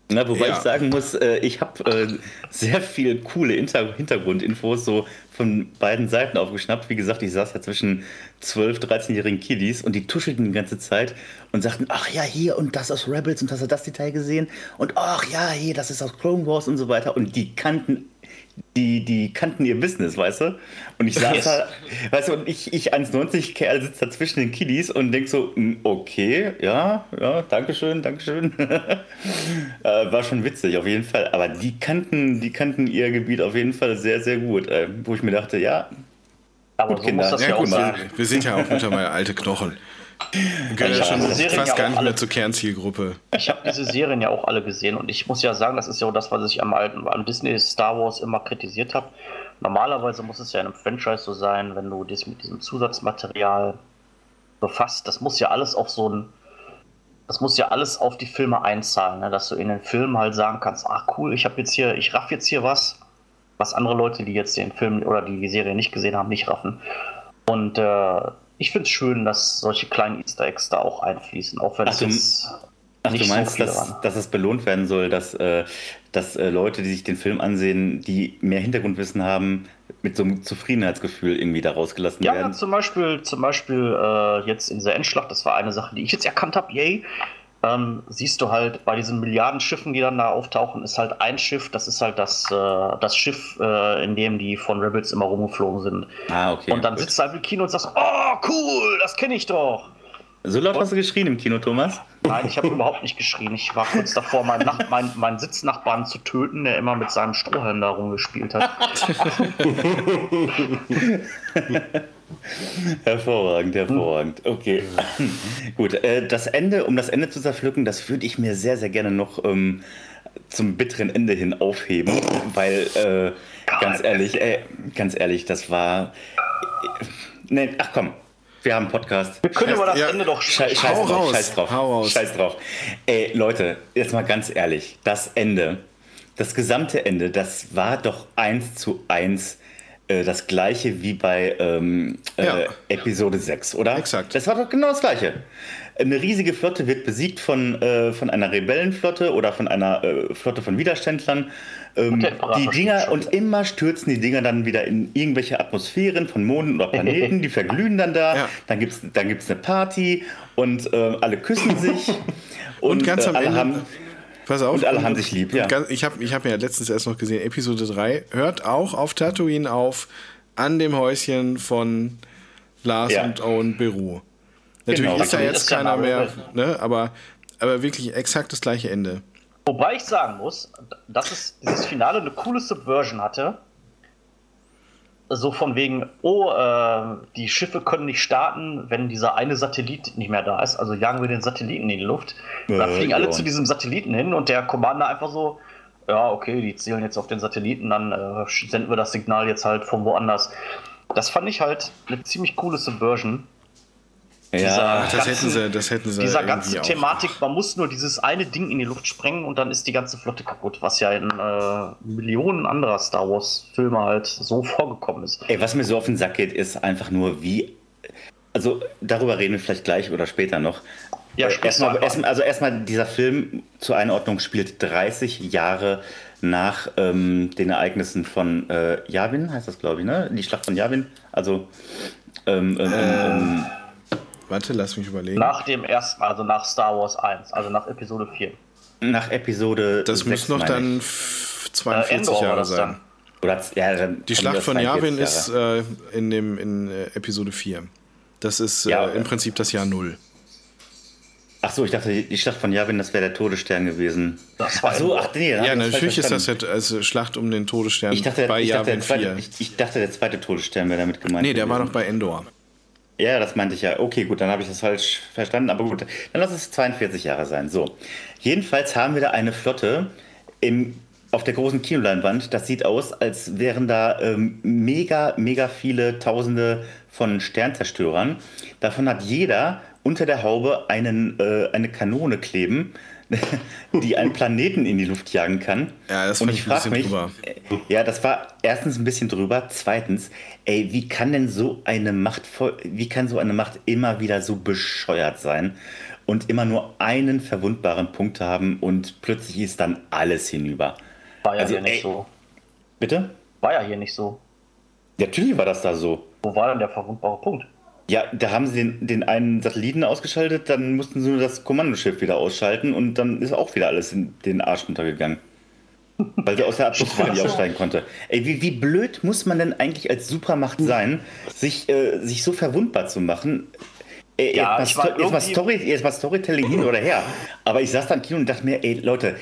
Na, wobei ja. ich sagen muss, äh, ich habe äh, sehr viel coole Hinter Hintergrundinfos so von beiden Seiten aufgeschnappt. Wie gesagt, ich saß ja zwischen 12, 13-jährigen Kiddies und die tuschelten die ganze Zeit und sagten, ach ja, hier und das aus Rebels und hast du das Detail gesehen und ach ja, hier, das ist aus Clone Wars und so weiter. Und die kannten die, die kannten ihr Business, weißt du? Und ich saß yes. da, weißt du, und ich, ich 1,90 Kerl sitzt da zwischen den Kiddies und denk so, hm, okay, ja, ja, Dankeschön, Dankeschön. äh, war schon witzig, auf jeden Fall. Aber die kannten, die kannten ihr Gebiet auf jeden Fall sehr, sehr gut. Äh, wo ich mir dachte, ja, aber gut, so Kinder. ja, gut, wir sind ja auch mittlerweile alte Knochen. Wir gehören ja schon fast ja gar nicht mehr zur Kernzielgruppe. Ich habe diese Serien ja auch alle gesehen und ich muss ja sagen, das ist ja auch das, was ich am alten, am Disney Star Wars immer kritisiert habe. Normalerweise muss es ja in einem Franchise so sein, wenn du dich mit diesem Zusatzmaterial befasst, das muss ja alles auf so ein, das muss ja alles auf die Filme einzahlen, ne? dass du in den Filmen halt sagen kannst, ach cool, ich habe jetzt hier, ich raff jetzt hier was, was andere Leute, die jetzt den Film oder die Serie nicht gesehen haben, nicht raffen. Und äh, ich finde es schön, dass solche kleinen Easter Eggs da auch einfließen, auch wenn es jetzt ach, nicht du meinst, so dass, dass, es belohnt werden soll, dass, äh, dass äh, Leute, die sich den Film ansehen, die mehr Hintergrundwissen haben, mit so einem Zufriedenheitsgefühl irgendwie da rausgelassen ja, werden? Ja, zum Beispiel, zum Beispiel äh, jetzt in dieser Endschlacht, das war eine Sache, die ich jetzt erkannt habe, yay. Ähm, siehst du halt bei diesen Milliarden Schiffen, die dann da auftauchen, ist halt ein Schiff, das ist halt das, äh, das Schiff, äh, in dem die von Rebels immer rumgeflogen sind. Ah, okay. Und dann gut. sitzt du halt im Kino und sagst, oh cool, das kenne ich doch. So laut hast du geschrien im Kino, Thomas? Nein, ich habe überhaupt nicht geschrien. Ich war kurz davor, meinen, Nach meinen, meinen Sitznachbarn zu töten, der immer mit seinem Strohhalm da rumgespielt hat. hervorragend, hervorragend. Okay, gut. Äh, das Ende, um das Ende zu zerpflücken, das würde ich mir sehr, sehr gerne noch ähm, zum bitteren Ende hin aufheben, weil äh, ganz ehrlich, äh, ganz ehrlich, das war. Äh, nee, ach komm, wir haben einen Podcast. Wir können über das ja. Ende doch scheiß, scheiß, drauf, raus. scheiß drauf. Hau raus. Scheiß drauf. Ey, Leute, jetzt mal ganz ehrlich. Das Ende, das gesamte Ende, das war doch eins zu eins das gleiche wie bei ähm, äh, ja. Episode 6, oder? Exakt. Das war doch genau das gleiche. Eine riesige Flotte wird besiegt von, äh, von einer Rebellenflotte oder von einer äh, Flotte von Widerständlern ähm, die Dinger und immer stürzen die Dinger dann wieder in irgendwelche Atmosphären von Monden oder Planeten, die verglühen dann da. Ja. Dann gibt es dann gibt's eine Party und äh, alle küssen sich. und, und, ganz äh, am Ende. Haben, Pass auf. Und alle haben sich lieb, ja. Ganz, ich habe ich hab ja letztens erst noch gesehen, Episode 3 hört auch auf Tatooine auf, an dem Häuschen von Lars ja. und Owen Beru. Natürlich genau. ist da jetzt keiner mehr, ne? aber, aber wirklich exakt das gleiche Ende. Wobei ich sagen muss, dass es dieses Finale eine coole Subversion hatte. So von wegen, oh, äh, die Schiffe können nicht starten, wenn dieser eine Satellit nicht mehr da ist. Also jagen wir den Satelliten in die Luft. Äh, dann fliegen alle zu diesem Satelliten hin und der Commander einfach so, ja, okay, die zielen jetzt auf den Satelliten, dann äh, senden wir das Signal jetzt halt von woanders. Das fand ich halt eine ziemlich coole Subversion. Ja, das, ganzen, hätten sie, das hätten sie. Dieser ganze Thematik, man muss nur dieses eine Ding in die Luft sprengen und dann ist die ganze Flotte kaputt, was ja in äh, Millionen anderer Star Wars-Filme halt so vorgekommen ist. Ey, was mir so auf den Sack geht, ist einfach nur, wie. Also, darüber reden wir vielleicht gleich oder später noch. Ja, erstmal, erstmal, also erstmal, dieser Film zur Einordnung spielt 30 Jahre nach ähm, den Ereignissen von äh, Yavin, heißt das, glaube ich, ne? Die Schlacht von Yavin. Also. Ähm, ähm, ähm, Warte, lass mich überlegen. Nach dem ersten, also nach Star Wars 1, also nach Episode 4. Nach Episode Das 6, muss noch dann 42 äh, Jahre sein. Oder, ja, dann die Schlacht von Yavin ist äh, in, dem, in äh, Episode 4. Das ist ja, äh, im Prinzip das Jahr 0. Ach so, ich dachte, die Schlacht von Yavin, das wäre der Todesstern gewesen. Das war ach so, ach nee. Ja, natürlich ist das jetzt also Schlacht um den Todesstern ich dachte, bei ich Yavin dachte, 4. Ich, ich, dachte, der zweite Todesstern wäre damit gemeint. Nee, der gewesen. war noch bei Endor. Ja, das meinte ich ja. Okay, gut, dann habe ich das falsch verstanden. Aber gut, dann lass es 42 Jahre sein. So. Jedenfalls haben wir da eine Flotte im, auf der großen Kinoleinwand. Das sieht aus, als wären da ähm, mega, mega viele Tausende von Sternzerstörern. Davon hat jeder unter der Haube einen, äh, eine Kanone kleben die einen Planeten in die Luft jagen kann. Ja, das und ich frage mich, drüber. Äh, ja, das war erstens ein bisschen drüber. Zweitens, ey, wie kann denn so eine Macht, wie kann so eine Macht immer wieder so bescheuert sein und immer nur einen verwundbaren Punkt haben und plötzlich ist dann alles hinüber? War ja also, hier nicht ey, so. Bitte? War ja hier nicht so. Natürlich war das da so. Wo war denn der verwundbare Punkt? Ja, da haben sie den, den einen Satelliten ausgeschaltet, dann mussten sie nur das Kommandoschiff wieder ausschalten und dann ist auch wieder alles in den Arsch runtergegangen. Weil sie aus der Atmosphäre nicht aussteigen konnte. Ey, wie, wie blöd muss man denn eigentlich als Supermacht sein, sich, äh, sich so verwundbar zu machen? Ey, ja, jetzt, mal, jetzt, mal Story, jetzt mal Storytelling hin oder her. Aber ich saß da im Kino und dachte mir, ey Leute,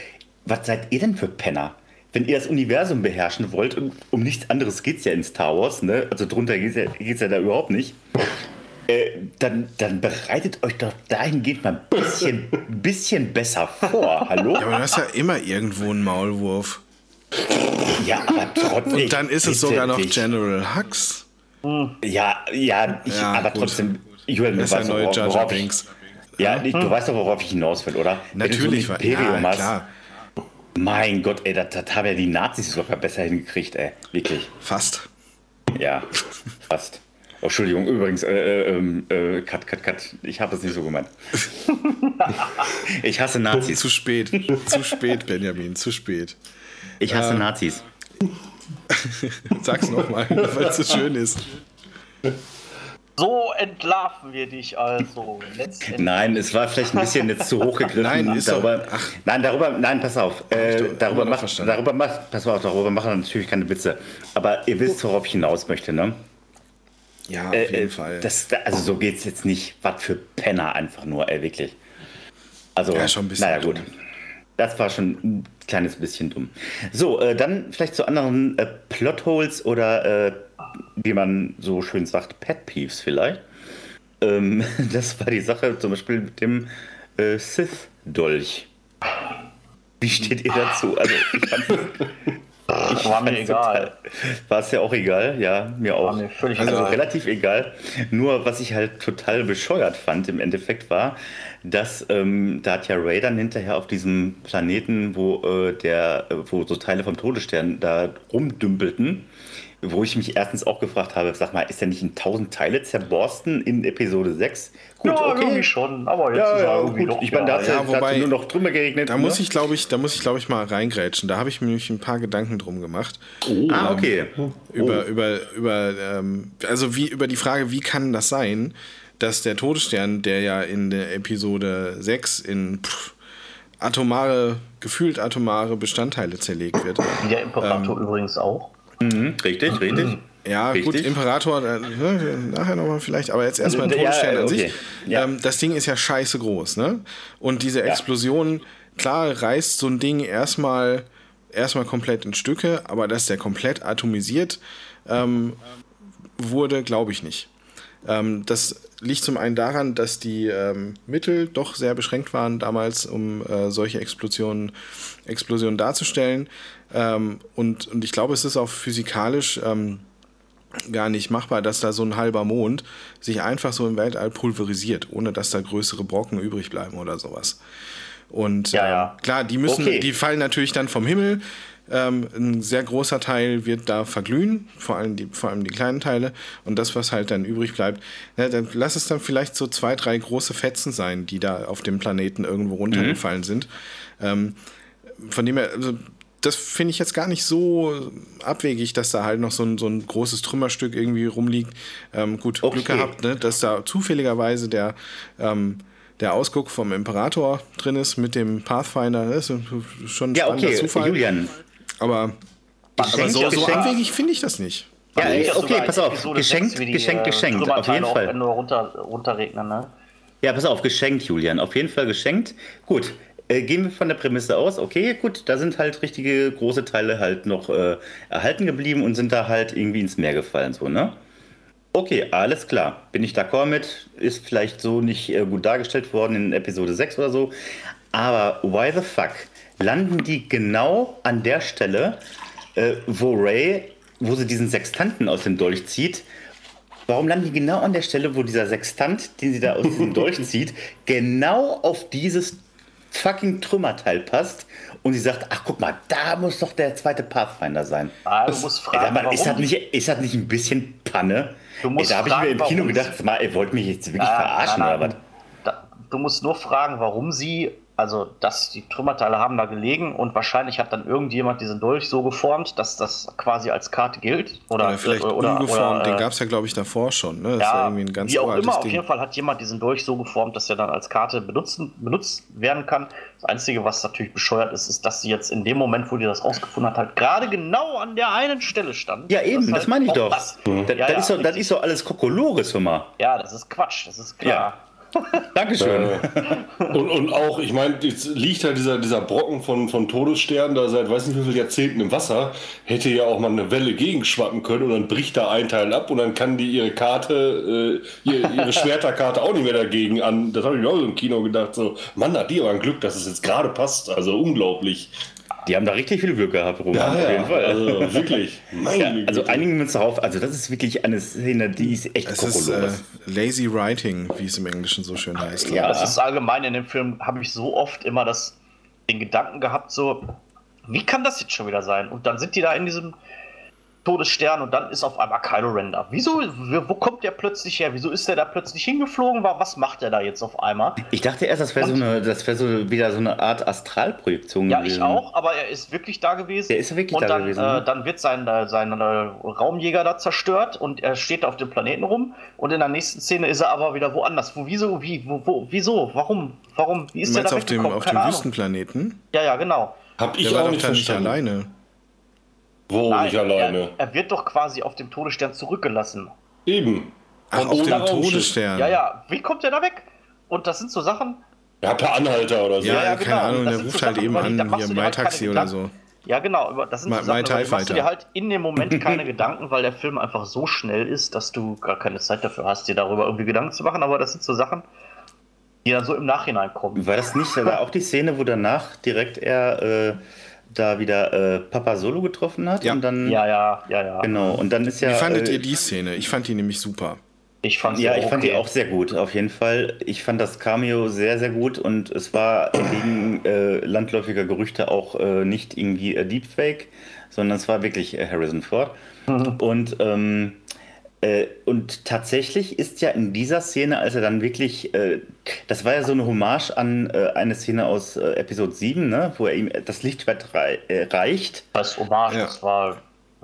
was seid ihr denn für Penner? Wenn ihr das Universum beherrschen wollt, und um nichts anderes geht es ja in Star Wars, ne? also drunter geht es ja, ja da überhaupt nicht, äh, dann, dann bereitet euch doch dahingehend mal ein bisschen, bisschen besser vor. Hallo? Ja, aber du hast ja immer irgendwo einen Maulwurf. Ja, aber trotzdem. Und dann ist es sogar noch General Hux. Ja, ja, ich, ja aber gut. trotzdem. Julian, das ist der neue Jar Jar Binks. Ja, hm. du weißt doch, worauf ich hinaus will, oder? Natürlich, Wenn du so Imperium ja, hast, klar. Mein Gott, ey, das, das haben ja die Nazis sogar besser hingekriegt, ey. Wirklich. Fast. Ja, fast. Oh, Entschuldigung, übrigens, äh, äh, ähm, äh, cut, cut, cut. Ich habe das nicht so gemeint. ich hasse Nazis. Zu spät. zu spät, Benjamin, zu spät. Ich hasse äh, Nazis. Sag's nochmal, weil es so schön ist. So entlarven wir dich also. Nein, es war vielleicht ein bisschen jetzt zu hoch gegriffen. nein, ist darüber, doch, ach. nein, darüber, nein, pass auf. Äh, darüber macht, darüber macht, pass auf, darüber machen wir natürlich keine Witze. Aber ihr wisst, worauf ich hinaus möchte, ne? Ja, auf Äh, jeden äh, Fall. Das, also so geht's jetzt nicht. Was für Penner einfach nur, ey, wirklich. Also, Ja, schon ein bisschen naja, gut. dumm. Das war schon ein kleines bisschen dumm. So, äh, dann vielleicht zu anderen äh, Plotholes oder, äh, wie man so schön sagt, Pet Peeves vielleicht. Ähm, das war die Sache zum Beispiel mit dem äh, Sith-Dolch. Wie steht ihr dazu? Also, ich fand ich War mir egal. War es ja auch egal, ja, mir auch. mir völlig also egal. relativ egal. Nur was ich halt total bescheuert fand im Endeffekt war, dass ähm, da hat ja Ray dann hinterher auf diesem Planeten, wo äh, der, äh, wo so Teile vom Todesstern da rumdümpelten, wo ich mich erstens auch gefragt habe, sag mal, ist der nicht in tausend Teile zerborsten in Episode 6? Gut, ja, irgendwie schon, aber jetzt Ja, ist er ja, irgendwie gut. doch Ich meine, da ja, hat ja, ja, wobei- nur noch drüber geregnet. Da ne? muss ich, glaube ich, da muss ich, glaube ich, mal reingrätschen. Da habe ich mir nämlich ein paar Gedanken drum gemacht. Ah, okay. Über, über, über, ähm, also wie, über die Frage, wie kann das sein, dass der Todesstern, der ja in der Episode 6 in pff, atomare, gefühlt atomare Bestandteile zerlegt wird. Wie der Imperator übrigens auch. Mhm, richtig, richtig. Ja, Richtig. gut, Imperator, ne, nachher nochmal vielleicht, aber jetzt erstmal Ja, Todesstern an okay. sich. Ja. Ähm, das Ding ist ja scheiße groß, ne? Und diese Explosion, klar, reißt so ein Ding erstmal erstmal komplett in Stücke, aber dass der komplett atomisiert ähm, wurde, glaube ich nicht. Ähm, das liegt zum einen daran, dass die ähm, Mittel doch sehr beschränkt waren damals, um äh, solche Explosionen, Explosionen darzustellen. Ähm, und, und ich glaube, es ist auch physikalisch ähm, gar nicht machbar, dass da so ein halber Mond sich einfach so im Weltall pulverisiert, ohne dass da größere Brocken übrig bleiben oder sowas. Und Ja, ähm, ja. klar, die müssen, Okay. die fallen natürlich dann vom Himmel. Ähm, ein sehr großer Teil wird da verglühen, vor allem die, vor allem die kleinen Teile. Und das, was halt dann übrig bleibt, na, dann lass es dann vielleicht so zwei, drei große Fetzen sein, die da auf dem Planeten irgendwo runtergefallen sind. Ähm, von dem her, also, das finde ich jetzt gar nicht so abwegig, dass da halt noch so ein, so ein großes Trümmerstück irgendwie rumliegt. Ähm, gut, Okay. Glück gehabt, ne, dass da zufälligerweise der, ähm, der Ausguck vom Imperator drin ist mit dem Pathfinder. Das ist schon ein Ja, spannender okay, Zufall. Julian. Aber, aber so, so geschenkt. abwegig finde ich das nicht. Ja, Also ist okay, pass auf. Episode Geschenkt, 6, wie die, geschenkt, äh, geschenkt. Auf jeden Fall. Wenn nur runter, runterregnen, ne? Ja, pass auf, geschenkt, Julian. Auf jeden Fall geschenkt. Gut, gehen wir von der Prämisse aus. Okay, gut, da sind halt richtige große Teile halt noch äh, erhalten geblieben und sind da halt irgendwie ins Meer gefallen, so, ne? Okay, alles klar. Bin ich d'accord mit. Ist vielleicht so nicht äh, gut dargestellt worden in Episode 6 oder so. Aber why the fuck? Landen die genau an der Stelle, äh, wo Ray, wo sie diesen Sextanten aus dem Dolch zieht? Warum landen die genau an der Stelle, wo dieser Sextant, den sie da aus dem Dolch zieht, genau auf dieses fucking Trümmerteil passt und sie sagt, ach guck mal, da muss doch der zweite Pathfinder sein. Ah, du musst fragen, Ey, mal, ist, das nicht, ist das nicht ein bisschen Panne? Du musst Ey, da habe ich mir im Kino gedacht, mal, ihr wollt mich jetzt wirklich Ah, verarschen nein, oder was? nein. Du musst nur fragen, warum sie, also dass die Trümmerteile haben da gelegen und wahrscheinlich hat dann irgendjemand diesen Dolch so geformt, dass das quasi als Karte gilt. Oder, Oder vielleicht oder, umgeformt, oder, den äh, gab es ja, glaube ich, davor schon. Ne? Das ja irgendwie ein ganz wie auch immer, auf Ding. jeden Fall hat jemand diesen Dolch so geformt, dass er dann als Karte benutzen, benutzt werden kann. Das Einzige, was natürlich bescheuert ist, ist, dass sie jetzt in dem Moment, wo die das rausgefunden hat, halt gerade genau an der einen Stelle stand. Ja, eben, das, halt meine ich doch. Das, Da, ja, das, ja, ist doch das ist doch alles Kokolores, hör mal. ja, das ist Quatsch, das ist klar. Dankeschön. Und, und auch, ich meine, jetzt liegt halt dieser, dieser Brocken von, von Todessternen da seit weiß nicht wie vielen Jahrzehnten im Wasser. Hätte ja auch mal eine Welle gegenschwappen können und dann bricht da ein Teil ab und dann kann die ihre Karte, äh, ihre, ihre Schwerterkarte auch nicht mehr dagegen an. Das habe ich mir auch so im Kino gedacht. So, Mann, hat die aber ein Glück, dass es jetzt gerade passt. Also unglaublich. Die haben da richtig viel Glück gehabt, Roman, auf jeden Fall. Also wirklich. Meine ja, also einigen wir uns darauf, also das ist wirklich eine Szene, die ist echt Es ist äh, lazy writing, wie es im Englischen so schön heißt. Ja. Das ist allgemein in dem Film, habe ich so oft immer das, den Gedanken gehabt, so, wie kann das jetzt schon wieder sein? Und dann sind die da in diesem, Todesstern und dann ist auf einmal Kylo Ren da. Wieso, wo kommt der plötzlich her? Wieso ist der da plötzlich hingeflogen? Was macht der da jetzt auf einmal? Ich dachte erst, das wäre so eine, das wäre so wieder so eine Art Astralprojektion ja, gewesen. Ja, ich auch, aber er ist wirklich da gewesen. Er ist wirklich und da dann, gewesen. Äh, dann wird sein, äh, sein äh, Raumjäger da zerstört und er steht da auf dem Planeten rum und in der nächsten Szene ist er aber wieder woanders. Wo, wieso, wie, wo, wo, wieso, warum, warum, wie ist der da auf dem, auf dem Wüstenplaneten? Ja, ja, genau. Hab ich der auch nicht verstanden. Nicht alleine. Wo Nein, nicht alleine? Er, er, wird doch quasi auf dem Todesstern zurückgelassen. Eben. Ach, auf dem Todesstern. Ja, ja. Wie kommt er da weg? Und das sind so Sachen. Ja, per Anhalter oder so. Ja, ja, genau. keine Ahnung, der ruft so halt eben an, hier My halt Taxi oder so. Ja, genau. Das sind My, so Sachen, da machst du dir halt in dem Moment keine Gedanken, weil der Film einfach so schnell ist, dass du gar keine Zeit dafür hast, dir darüber irgendwie Gedanken zu machen. Aber das sind so Sachen, die dann so im Nachhinein kommen. War das nicht war auch die Szene, wo danach direkt er äh, da wieder äh, Papa Solo getroffen hat? Ja. Und dann, ja, ja, ja, ja. Genau. Und dann ist ja. Wie fandet äh, ihr die Szene? Ich fand die nämlich super. Ich fand ja, ich okay. fand die auch sehr gut, auf jeden Fall. Ich fand das Cameo sehr, sehr gut und es war wegen äh, landläufiger Gerüchte auch äh, nicht irgendwie äh, Deepfake, sondern es war wirklich äh, Harrison Ford. Mhm. Und ähm, äh, und tatsächlich ist ja in dieser Szene, als er dann wirklich, äh, das war ja so eine Hommage an äh, eine Szene aus äh, Episode 7, ne, wo er ihm das Lichtschwert rei äh, reicht. Das Hommage, ja. das war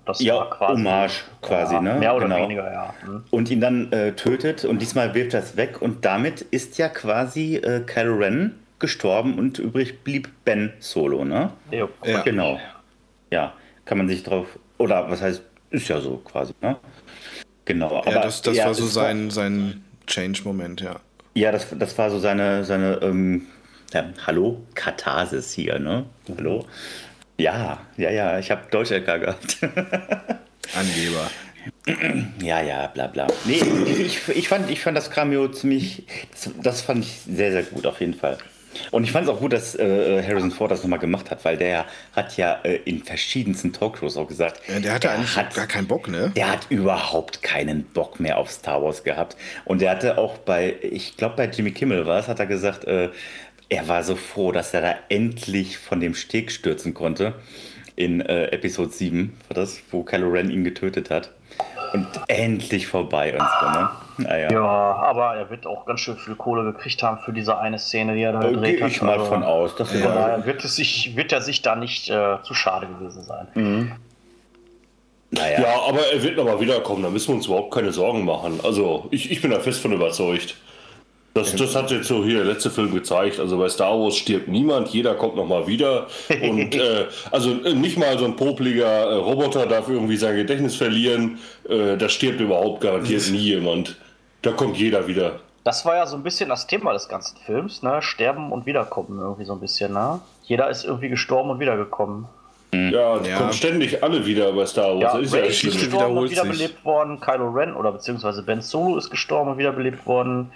das ja, war quasi, Hommage quasi, ja, ne? Mehr oder genau. weniger, ja. Hm. Und ihn dann äh, tötet und diesmal wirft er es weg und damit ist ja quasi äh, Kylo Ren gestorben und übrig blieb Ben Solo, ne? Ja. Genau. Ja, kann man sich drauf, oder was heißt, ist ja so quasi, ne? Genau. Ja, das, das ja, war so sein, war, sein Change-Moment, ja. Ja, das, das war so seine, seine ähm, ja, Hallo, Katharsis hier, ne? Hallo? Ja, ja, ja, ich habe Deutsch-LK gehabt. Angeber. Ja, ja, bla bla. Nee, ich, ich, fand, ich fand das Cameo ziemlich, das, das fand ich sehr, sehr gut, auf jeden Fall. Und ich fand es auch gut, dass äh, Harrison Ford das nochmal gemacht hat, weil der hat ja äh, in verschiedensten Talkshows auch gesagt. Ja, der hatte eigentlich hat, gar keinen Bock, ne? Der hat überhaupt keinen Bock mehr auf Star Wars gehabt. Und der hatte auch bei, ich glaube bei Jimmy Kimmel war es, hat er gesagt, äh, er war so froh, dass er da endlich von dem Steg stürzen konnte. In äh, Episode 7 war das, wo Kylo Ren ihn getötet hat. Und endlich vorbei und so, ne? Naja. Ja, aber er wird auch ganz schön viel Kohle gekriegt haben für diese eine Szene, die er da gedreht hat. ich mal also, von aus. Dass von daher wird, es sich, wird er sich da nicht äh, zu schade gewesen sein. Mhm. Naja. Ja, aber er wird nochmal wiederkommen, da müssen wir uns überhaupt keine Sorgen machen. Also, ich, ich bin da fest von überzeugt. Das, das hat jetzt so hier der letzte Film gezeigt. Also bei Star Wars stirbt niemand, jeder kommt nochmal wieder. Und äh, also äh, nicht mal so ein popliger äh, Roboter darf irgendwie sein Gedächtnis verlieren. Äh, da stirbt überhaupt garantiert nie jemand. Da kommt jeder wieder. Das war ja so ein bisschen das Thema des ganzen Films, ne? Sterben und wiederkommen irgendwie so ein bisschen, ne? Jeder ist irgendwie gestorben und wiedergekommen. Ja, ja. kommen ständig alle wieder bei Star Wars. Ja, ist Ray ja ist gestorben und wiederbelebt worden, Kylo Ren oder beziehungsweise Ben Solo ist gestorben und wiederbelebt worden.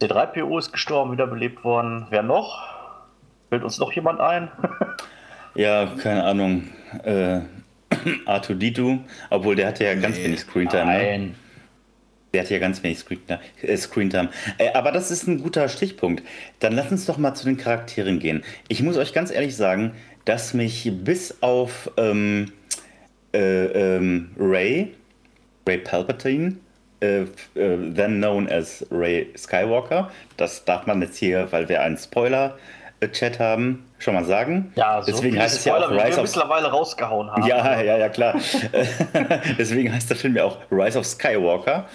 C3PO ist gestorben, wiederbelebt worden. Wer noch? Fällt uns noch jemand ein? ja, keine Ahnung. Äh, R2D2, obwohl der hatte ja ganz nee, wenig Screentime. Ne? Nein. Ne? Der hat ja ganz wenig äh, Screentime. Äh, aber das ist ein guter Stichpunkt. Dann lass uns doch mal zu den Charakteren gehen. Ich muss euch ganz ehrlich sagen, dass mich bis auf ähm, äh, ähm, Ray, Ray Palpatine, äh, äh, then known as Ray Skywalker. Das darf man jetzt hier, weil wir einen Spoiler-Chat haben, schon mal sagen. Ja, so Deswegen heißt Spoiler, es ja auch Rise wir of mittlerweile rausgehauen haben. Ja, ja, ja, klar. Deswegen heißt der Film ja auch Rise of Skywalker.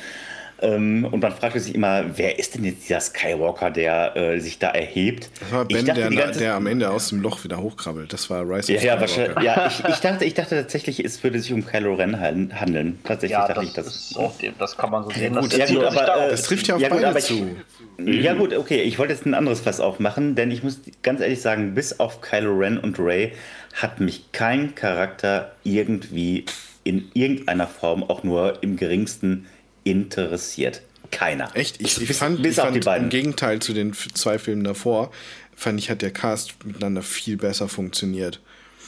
Ähm, und man fragt sich immer, wer ist denn jetzt dieser Skywalker, der äh, sich da erhebt? Das war Ben, dachte, der, der, am Ende aus dem Loch wieder hochkrabbelt. Das war Rise of ja, Skywalker. Ja, ja ich, ich, dachte, ich dachte tatsächlich, es würde sich um Kylo Ren handeln. Tatsächlich ja, dachte das ich das. Ist auch, das kann man so sehen. Ja, gut, ja, gut aber, äh, das trifft ja auf beide gut, zu. Ich, ja gut, okay, ich wollte jetzt ein anderes Fass aufmachen, denn ich muss ganz ehrlich sagen, bis auf Kylo Ren und Ray hat mich kein Charakter irgendwie in irgendeiner Form auch nur im geringsten interessiert. Keiner. Echt? Ich, ich fand, bis ich fand im Gegenteil zu den zwei Filmen davor, fand ich, hat der Cast miteinander viel besser funktioniert.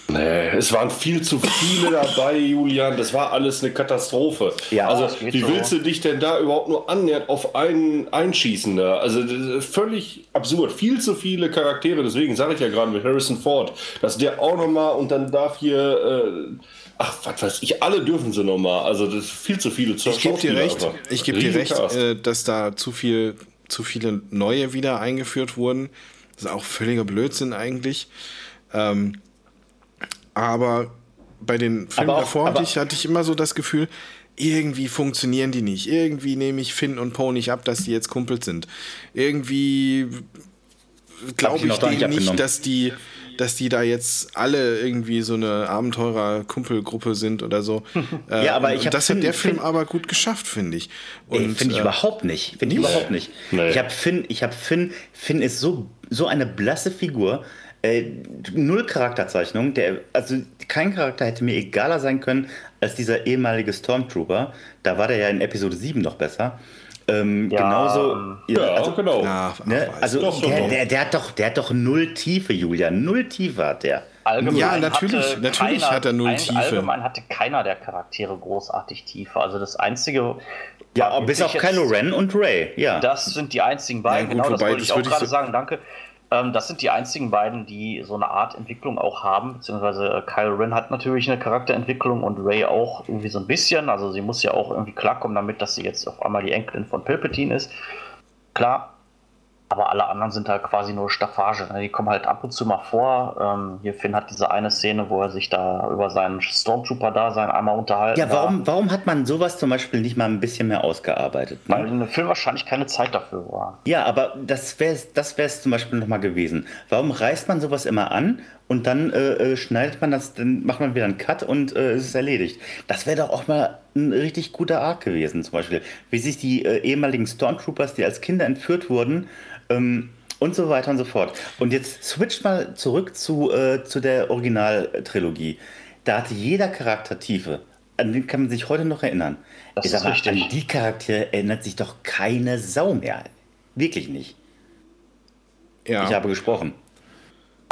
Nee, es waren viel zu viele dabei, Julian. Das war alles eine Katastrophe. Ja, also, wie so. willst du dich denn da überhaupt nur annähernd auf einen einschießen? Da? Also, völlig absurd. Viel zu viele Charaktere. Deswegen sage ich ja gerade mit Harrison Ford, dass der auch nochmal und dann darf hier. Äh, ach, was weiß ich, alle dürfen sie nochmal. Also, das ist viel zu viele Ich gebe dir recht, ich geb dir recht äh, dass da zu, viel, zu viele neue wieder eingeführt wurden. Das ist auch völliger Blödsinn eigentlich. Ähm, aber bei den Filmen auch, davor hatte ich, hatte ich immer so das Gefühl, irgendwie funktionieren die nicht. Irgendwie nehme ich Finn und Po nicht ab, dass die jetzt Kumpels sind. Irgendwie glaube ich, ich denen nicht, dass die, dass die da jetzt alle irgendwie so eine Abenteurer-Kumpelgruppe sind oder so. ja, aber ich das Finn, hat der Film Finn, aber gut geschafft, finde ich. Finde ich äh, überhaupt nicht. Finde ich überhaupt nicht. Nee. Ich habe Finn, ich habe Finn, Finn ist so, so eine blasse Figur. Äh, null Charakterzeichnung. Der, also kein Charakter hätte mir egaler sein können als dieser ehemalige Stormtrooper. Da war der ja in Episode 7 noch besser. Ähm, ja, genauso. Ähm, ja, also, genau. Ja, ne, also doch, der, doch. Der, der, hat doch, der hat doch null Tiefe, Julia. Null Tiefe hat der. Allgemein ja, natürlich, natürlich keiner, hat er null Tiefe. Allgemein hatte keiner der Charaktere großartig Tiefe. Also das einzige. Ja, bis auf Kylo Ren und Ray, ja. Das sind die einzigen beiden, ja, gut, genau, das wollte ich auch gerade so sagen, danke. Ähm, das sind die einzigen beiden, die so eine Art Entwicklung auch haben, beziehungsweise äh, Kyle Ren hat natürlich eine Charakterentwicklung und Ray auch irgendwie so ein bisschen. Also sie muss ja auch irgendwie klarkommen damit, dass sie jetzt auf einmal die Enkelin von Palpatine ist. Klar, aber alle anderen sind halt quasi nur Staffage. Ne? Die kommen halt ab und zu mal vor. Ähm, hier Finn hat diese eine Szene, wo er sich da über seinen Stormtrooper-Dasein einmal unterhalten Ja, warum, warum hat man sowas zum Beispiel nicht mal ein bisschen mehr ausgearbeitet? Ne? Weil in dem Film wahrscheinlich keine Zeit dafür war. Ja, aber das wäre es das zum Beispiel nochmal gewesen. Warum reißt man sowas immer an und dann äh, äh, schneidet man das, dann macht man wieder einen Cut und äh, es ist erledigt. Das wäre doch auch mal ein richtig guter Arc gewesen, zum Beispiel. Wie sich die äh, ehemaligen Stormtroopers, die als Kinder entführt wurden, ähm, und so weiter und so fort. Und jetzt switcht mal zurück zu, äh, zu der Originaltrilogie. Da hatte jeder Charakter Tiefe. An den kann man sich heute noch erinnern. Das ich sag mal, an die Charaktere erinnert sich doch keine Sau mehr. Wirklich nicht. Ja. Ich habe gesprochen.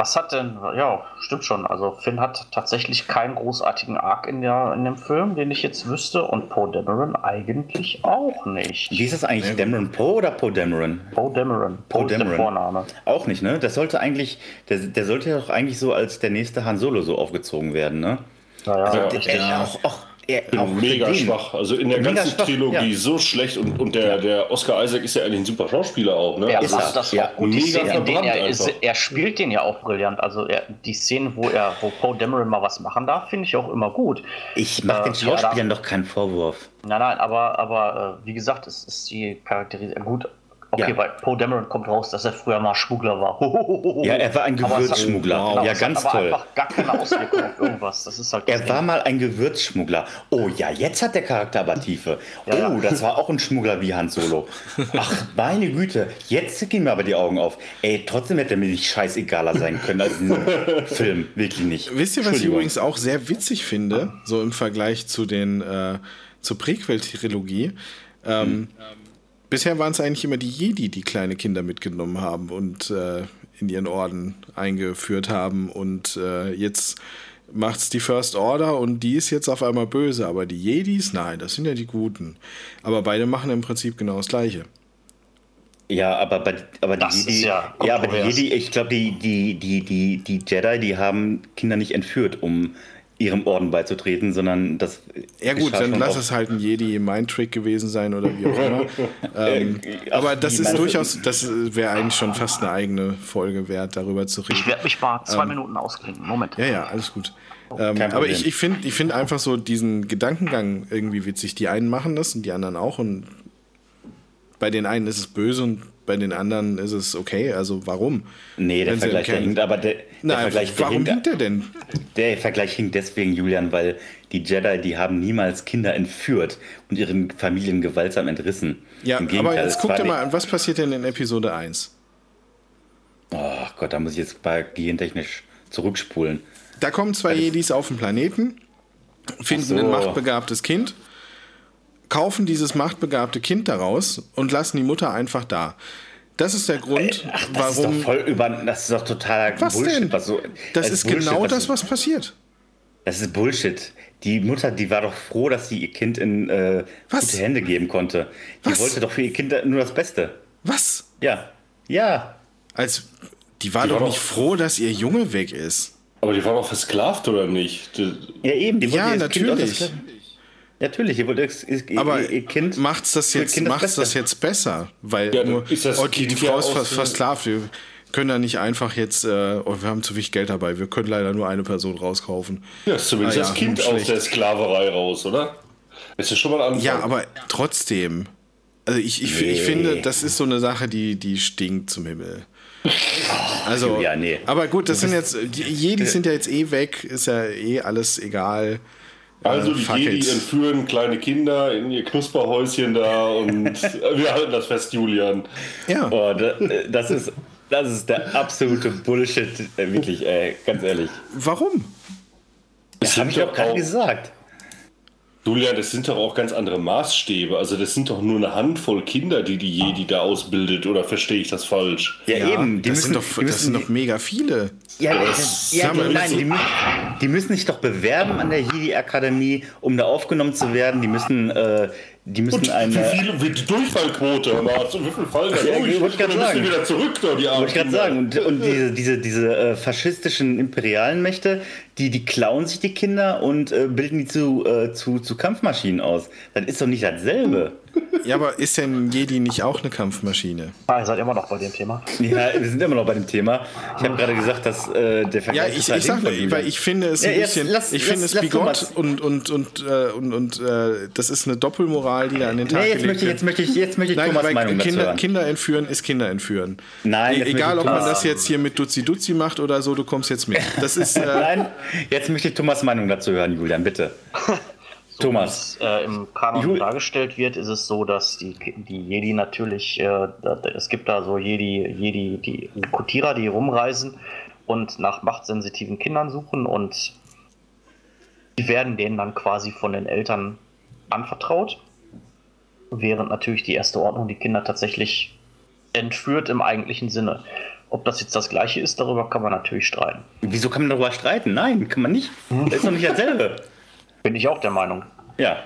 Was hat denn, ja, stimmt schon. Also Finn hat tatsächlich keinen großartigen Arc in, der, in dem Film, den ich jetzt wüsste. Und Poe Dameron eigentlich auch nicht. Wie ist das eigentlich? Ja. Dameron Poe oder Poe Dameron? Poe Dameron. Poe Dameron. der Vorname. Auch nicht, ne? Das sollte eigentlich, der, der sollte ja doch eigentlich so als der nächste Han Solo so aufgezogen werden, ne? Naja, also, ja, der, ja. Auch, auch er, auch mega schwach. Also in der mega ganzen schwach, Trilogie ja. so schlecht und, und der, der Oscar Isaac ist ja eigentlich ein super Schauspieler auch. Ne? Ja, also ist das ja. gut. Mega Szene, er, ist, er, spielt den ja auch brillant. Also er, die Szenen, wo er, wo Poe Dameron mal was machen darf, finde ich auch immer gut. Ich mache äh, den Schauspielern ja, doch keinen Vorwurf. Nein, nein, aber, aber äh, wie gesagt, es ist die Charakterisierung gut Okay, ja. weil Poe Dameron kommt raus, dass er früher mal Schmuggler war. ja, er war ein Gewürzschmuggler. Genau, ja, ganz toll. einfach gar keine Auswirkung auf irgendwas. Das ist halt er war mal ein Gewürzschmuggler. Oh ja, jetzt hat der Charakter aber Tiefe. Ja, oh, ja. das war auch ein Schmuggler wie Han Solo. Ach, meine Güte, jetzt gehen mir aber die Augen auf. Ey, trotzdem hätte er mir nicht scheißegaler sein können als in Film. Wirklich nicht. Wisst ihr, was ich übrigens auch sehr witzig finde, so im Vergleich zu den äh, zur Prequel-Trilogie? Ähm, hm. Bisher waren es eigentlich immer die Jedi, die kleine Kinder mitgenommen haben und äh, in ihren Orden eingeführt haben. Und äh, jetzt es die First Order und die ist jetzt auf einmal böse. Aber die Jedis, nein, das sind ja die Guten. Aber beide machen im Prinzip genau das Gleiche. Ja, aber, bei, aber die Jedi, ja, ja, aber die Jedi, ich glaube, die, die, die, die, die Jedi, die haben Kinder nicht entführt, um ihrem Orden beizutreten, sondern das. Ja gut, dann lass es halt ein Jedi-Mind-Trick gewesen sein oder wie auch immer. ähm, aber das ist durchaus, das wäre eigentlich schon fast eine eigene Folge wert, darüber zu reden. Ich werde mich mal zwei ähm, Minuten ausklinken. Moment. Ja, ja, alles gut. Ähm, aber ich, ich finde ich find einfach so diesen Gedankengang irgendwie witzig. Die einen machen das und die anderen auch. Und bei den einen ist es böse und bei den anderen ist es okay. Also warum? Nee, der Vergleich der hinkt, aber der, der Nein, Vergleich warum hinkt der denn? Der Vergleich hinkt deswegen, Julian, weil die Jedi, die haben niemals Kinder entführt und ihren Familien gewaltsam entrissen. Ja, aber jetzt guck dir mal an, was passiert denn in Episode 1? Oh Gott, da muss ich jetzt bei gentechnisch zurückspulen. Da kommen zwei Jedis auf den Planeten, finden so. ein machtbegabtes Kind kaufen dieses machtbegabte Kind daraus und lassen die Mutter einfach da. Das ist der Grund, Ach, das warum. Ist doch voll über, das ist doch totaler Was Bullshit. denn? Was so, das ist Bullshit, genau was das, was passiert. Das ist Bullshit. Die Mutter, die war doch froh, dass sie ihr Kind in äh, Was? gute Hände geben konnte. Die Was? wollte doch für ihr Kind nur das Beste. Was? Ja. Ja. Als die war Die doch war nicht doch- froh, dass ihr Junge weg ist. Aber die war doch versklavt, oder nicht? Die- Ja, eben. Die wollte Ja, natürlich. Das- Natürlich, ihr wollte ihr, Aber ihr Kind. macht's das jetzt, Kind macht's Beste. das jetzt besser? Weil Ja, nur, ist das oh, die, Frau ist vers der- versklavt. Wir können da nicht einfach jetzt, äh, oh, wir haben zu wenig Geld dabei, wir können leider nur eine Person rauskaufen. Ja, ist zumindest Ah, ja, das Kind aus schlecht. der Sklaverei raus, oder? Ist ja schon mal an. Ja, aber trotzdem. Also ich, ich, ich finde, das ist so eine Sache, die, die stinkt zum Himmel. Also, ja, nee. aber gut, das sind jetzt, die Jedis sind ja jetzt eh weg, ist ja eh alles egal. Also Äh, die fuck Jedi it. entführen kleine Kinder in ihr Knusperhäuschen da und wir halten das fest, Julian. Ja, Oh, da, das, ist, das ist der absolute Bullshit. Äh, wirklich, ey, ganz ehrlich. warum? Das habe ich auch gerade auch- gesagt. Julian, das sind doch auch ganz andere Maßstäbe. Also das sind doch nur eine Handvoll Kinder, die die Jedi da ausbildet. Oder verstehe ich das falsch? Ja, eben. Die das, müssen, sind doch, die das müssen, sind doch mega viele. Ja, das, ja, die, nein, so- die, die müssen sich doch bewerben an der Jedi-Akademie, um da aufgenommen zu werden. Die müssen, äh, die müssen Und wie eine. viele, wie die Durchfallquote, Mats, und wie viel fallen da Ja, durch? ich wollte müssen sagen. die wieder zurück da, die Wollte ich gerade Kinder. sagen. Und, und diese, diese, diese äh, faschistischen imperialen Mächte, die, die klauen sich die Kinder und äh, bilden die zu, äh, zu, zu Kampfmaschinen aus. Das ist doch nicht dasselbe. Ja, aber ist denn Jedi nicht auch eine Kampfmaschine? Ah, ihr seid immer noch bei dem Thema. Ja, wir sind immer noch bei dem Thema. Ich habe gerade gesagt, dass äh, der Vergleich Ja, ich, total ich sag, hinfällig weil ich finde es Ja, ein bisschen, lass- ich lass- finde es bigott und und und äh, und, und äh, das ist eine Doppelmoral, die da an den Tag Nee, jetzt gelegt möchte, ich, jetzt möchte ich, jetzt möchte ich Nein, Thomas weil Meinung dazu Kinder, hören. Kinder entführen ist Kinder entführen. Nein, E egal, ob man das jetzt hier mit Duzi Duzi macht oder so, du kommst jetzt mit. Das ist äh, Nein, jetzt möchte ich Thomas Meinung dazu hören, Julian, bitte. Thomas. Wie es äh, im Kanon Jul- dargestellt wird, ist es so, dass die, die Jedi natürlich, äh, es gibt da so Jedi, Jedi, die Kutierer, die rumreisen und nach machtsensitiven Kindern suchen und die werden denen dann quasi von den Eltern anvertraut, während natürlich die erste Ordnung die Kinder tatsächlich entführt im eigentlichen Sinne. Ob das jetzt das gleiche ist, darüber kann man natürlich streiten. Wieso kann man darüber streiten? Nein, kann man nicht. Das ist doch nicht dasselbe. Bin ich auch der Meinung. Ja.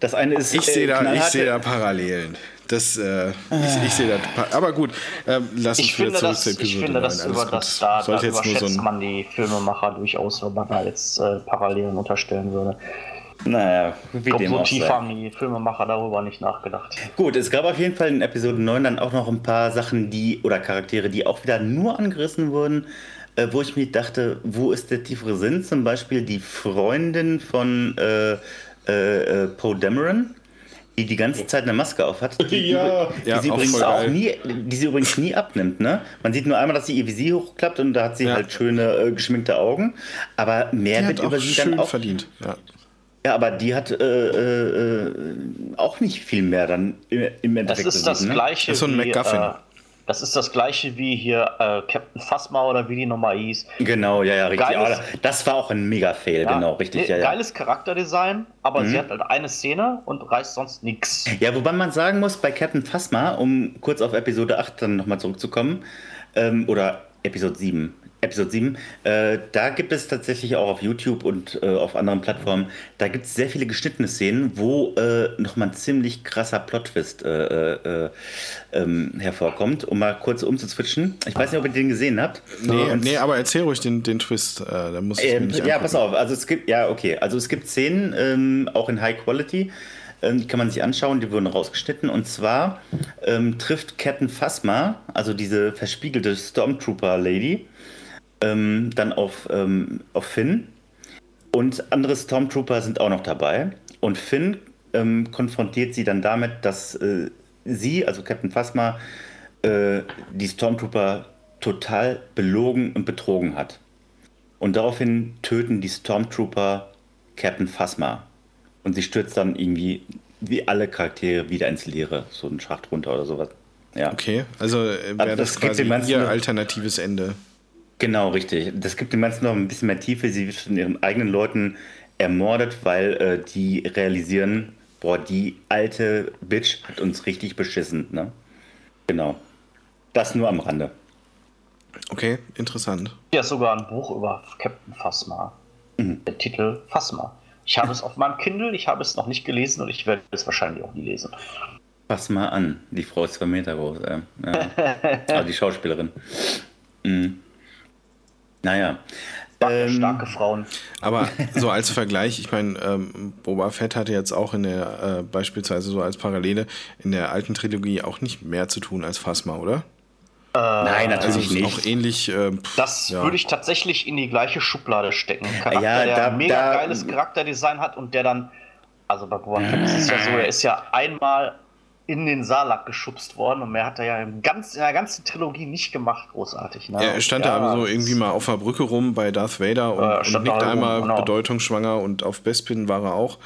Das eine ist. ich sehe da, ich knallharte- sehe da Parallelen. Das, äh, ich, ich sehe da, pa- aber gut, ähm, lass uns Ich wieder finde, zurück das, zur ich Episode finde 9. das Alles über gut. das da, da so überschätzt ein, man die Filmemacher durchaus, wenn man da jetzt äh, Parallelen unterstellen würde. Naja, wie glaube, dem so auch tief sei. haben die Filmemacher darüber nicht nachgedacht. Gut, es gab auf jeden Fall in Episode 9 dann auch noch ein paar Sachen, die, oder Charaktere, die auch wieder nur angerissen wurden, äh, wo ich mir dachte, wo ist der tiefere Sinn? Zum Beispiel die Freundin von äh, äh, äh, Poe Dameron, die die ganze Zeit eine Maske auf hat. Die, Ja. die Ja, sie auch übrigens auch nie, die sie übrigens nie abnimmt, ne? Man sieht nur einmal, dass sie ihr Visier hochklappt und da hat sie Ja. halt schöne äh, geschminkte Augen. Aber mehr die wird hat auch über sie schön dann auch verdient. Ja. aber die hat äh, äh, äh, auch nicht viel mehr dann im, im Das Endeffekt. ist das ne? gleiche Das ist so ein wie, MacGuffin. äh, das ist das gleiche wie hier äh, Captain Phasma oder wie die Nummer hieß. Genau, ja, ja, richtig. Geiles- Ah, das war auch ein Mega-Fail, Ja, genau, richtig. Ja, Mhm. ja. Geiles Charakterdesign, aber sie hat halt eine Szene und reißt sonst nichts. ja, wobei man sagen muss, bei Captain Phasma, um kurz auf Episode 8 dann nochmal zurückzukommen, ähm, oder Episode 7, Episode 7, äh, da gibt es tatsächlich auch auf YouTube und äh, auf anderen Plattformen, da gibt es sehr viele geschnittene Szenen, wo äh, nochmal ein ziemlich krasser Plot-Twist äh, äh, ähm, hervorkommt, um mal kurz umzuswitchen. Ich weiß nicht, ob ihr den gesehen habt. Nee, Und nee, aber erzähl ruhig den, den Twist. Äh, da muss ich Ähm, ja, pass auf. Also es gibt, ja, okay. Also es gibt Szenen, ähm, auch in High Quality, ähm, die kann man sich anschauen, die wurden rausgeschnitten. Und zwar ähm, trifft Captain Phasma, also diese verspiegelte Stormtrooper-Lady, ähm, dann auf, ähm, auf Finn. Und andere Stormtrooper sind auch noch dabei. Und Finn ähm, konfrontiert sie dann damit, dass äh, sie, also Captain Phasma, äh, die Stormtrooper total belogen und betrogen hat. Und daraufhin töten die Stormtrooper Captain Phasma. Und sie stürzt dann irgendwie wie alle Charaktere wieder ins Leere. So einen Schacht runter oder sowas. Ja. Okay, also äh, Also wäre das das gibt quasi ihr alternatives Ende. Genau, richtig. Das gibt dem Ganzen noch ein bisschen mehr Tiefe. Sie wird von ihren eigenen Leuten ermordet, weil äh, die realisieren, boah, die alte Bitch hat uns richtig beschissen. Ne? Genau. Das nur am Rande. Okay, interessant. Ja, sogar ein Buch über Captain Phasma. Mhm. Der Titel Phasma. Ich habe es auf meinem Kindle, ich habe es noch nicht gelesen und ich werde es wahrscheinlich auch nie lesen. Pass mal an, die Frau ist zwei Meter groß. Äh, ja. Aber die Schauspielerin. Mhm. Naja. Ähm, starke Frauen. Aber so als Vergleich, ich meine, ähm, Boba Fett hatte jetzt auch in der, äh, beispielsweise so als Parallele, in der alten Trilogie auch nicht mehr zu tun als Phasma, oder? Äh, Nein, natürlich also nicht. Auch ähnlich. Äh, pff, das ja. würde ich tatsächlich in die gleiche Schublade stecken. Charakter, ja, der da, mega da, geiles Charakterdesign hat und der dann, also bei Boba Fett ist es ja so, er ist ja einmal in den Salak geschubst worden und mehr hat er ja im ganz, in der ganzen Trilogie nicht gemacht, großartig. Ne? Ja, er stand ja, da aber so irgendwie mal auf der Brücke rum bei Darth Vader und, äh, und nickt einmal genau. bedeutungsschwanger und auf Bespin war er auch.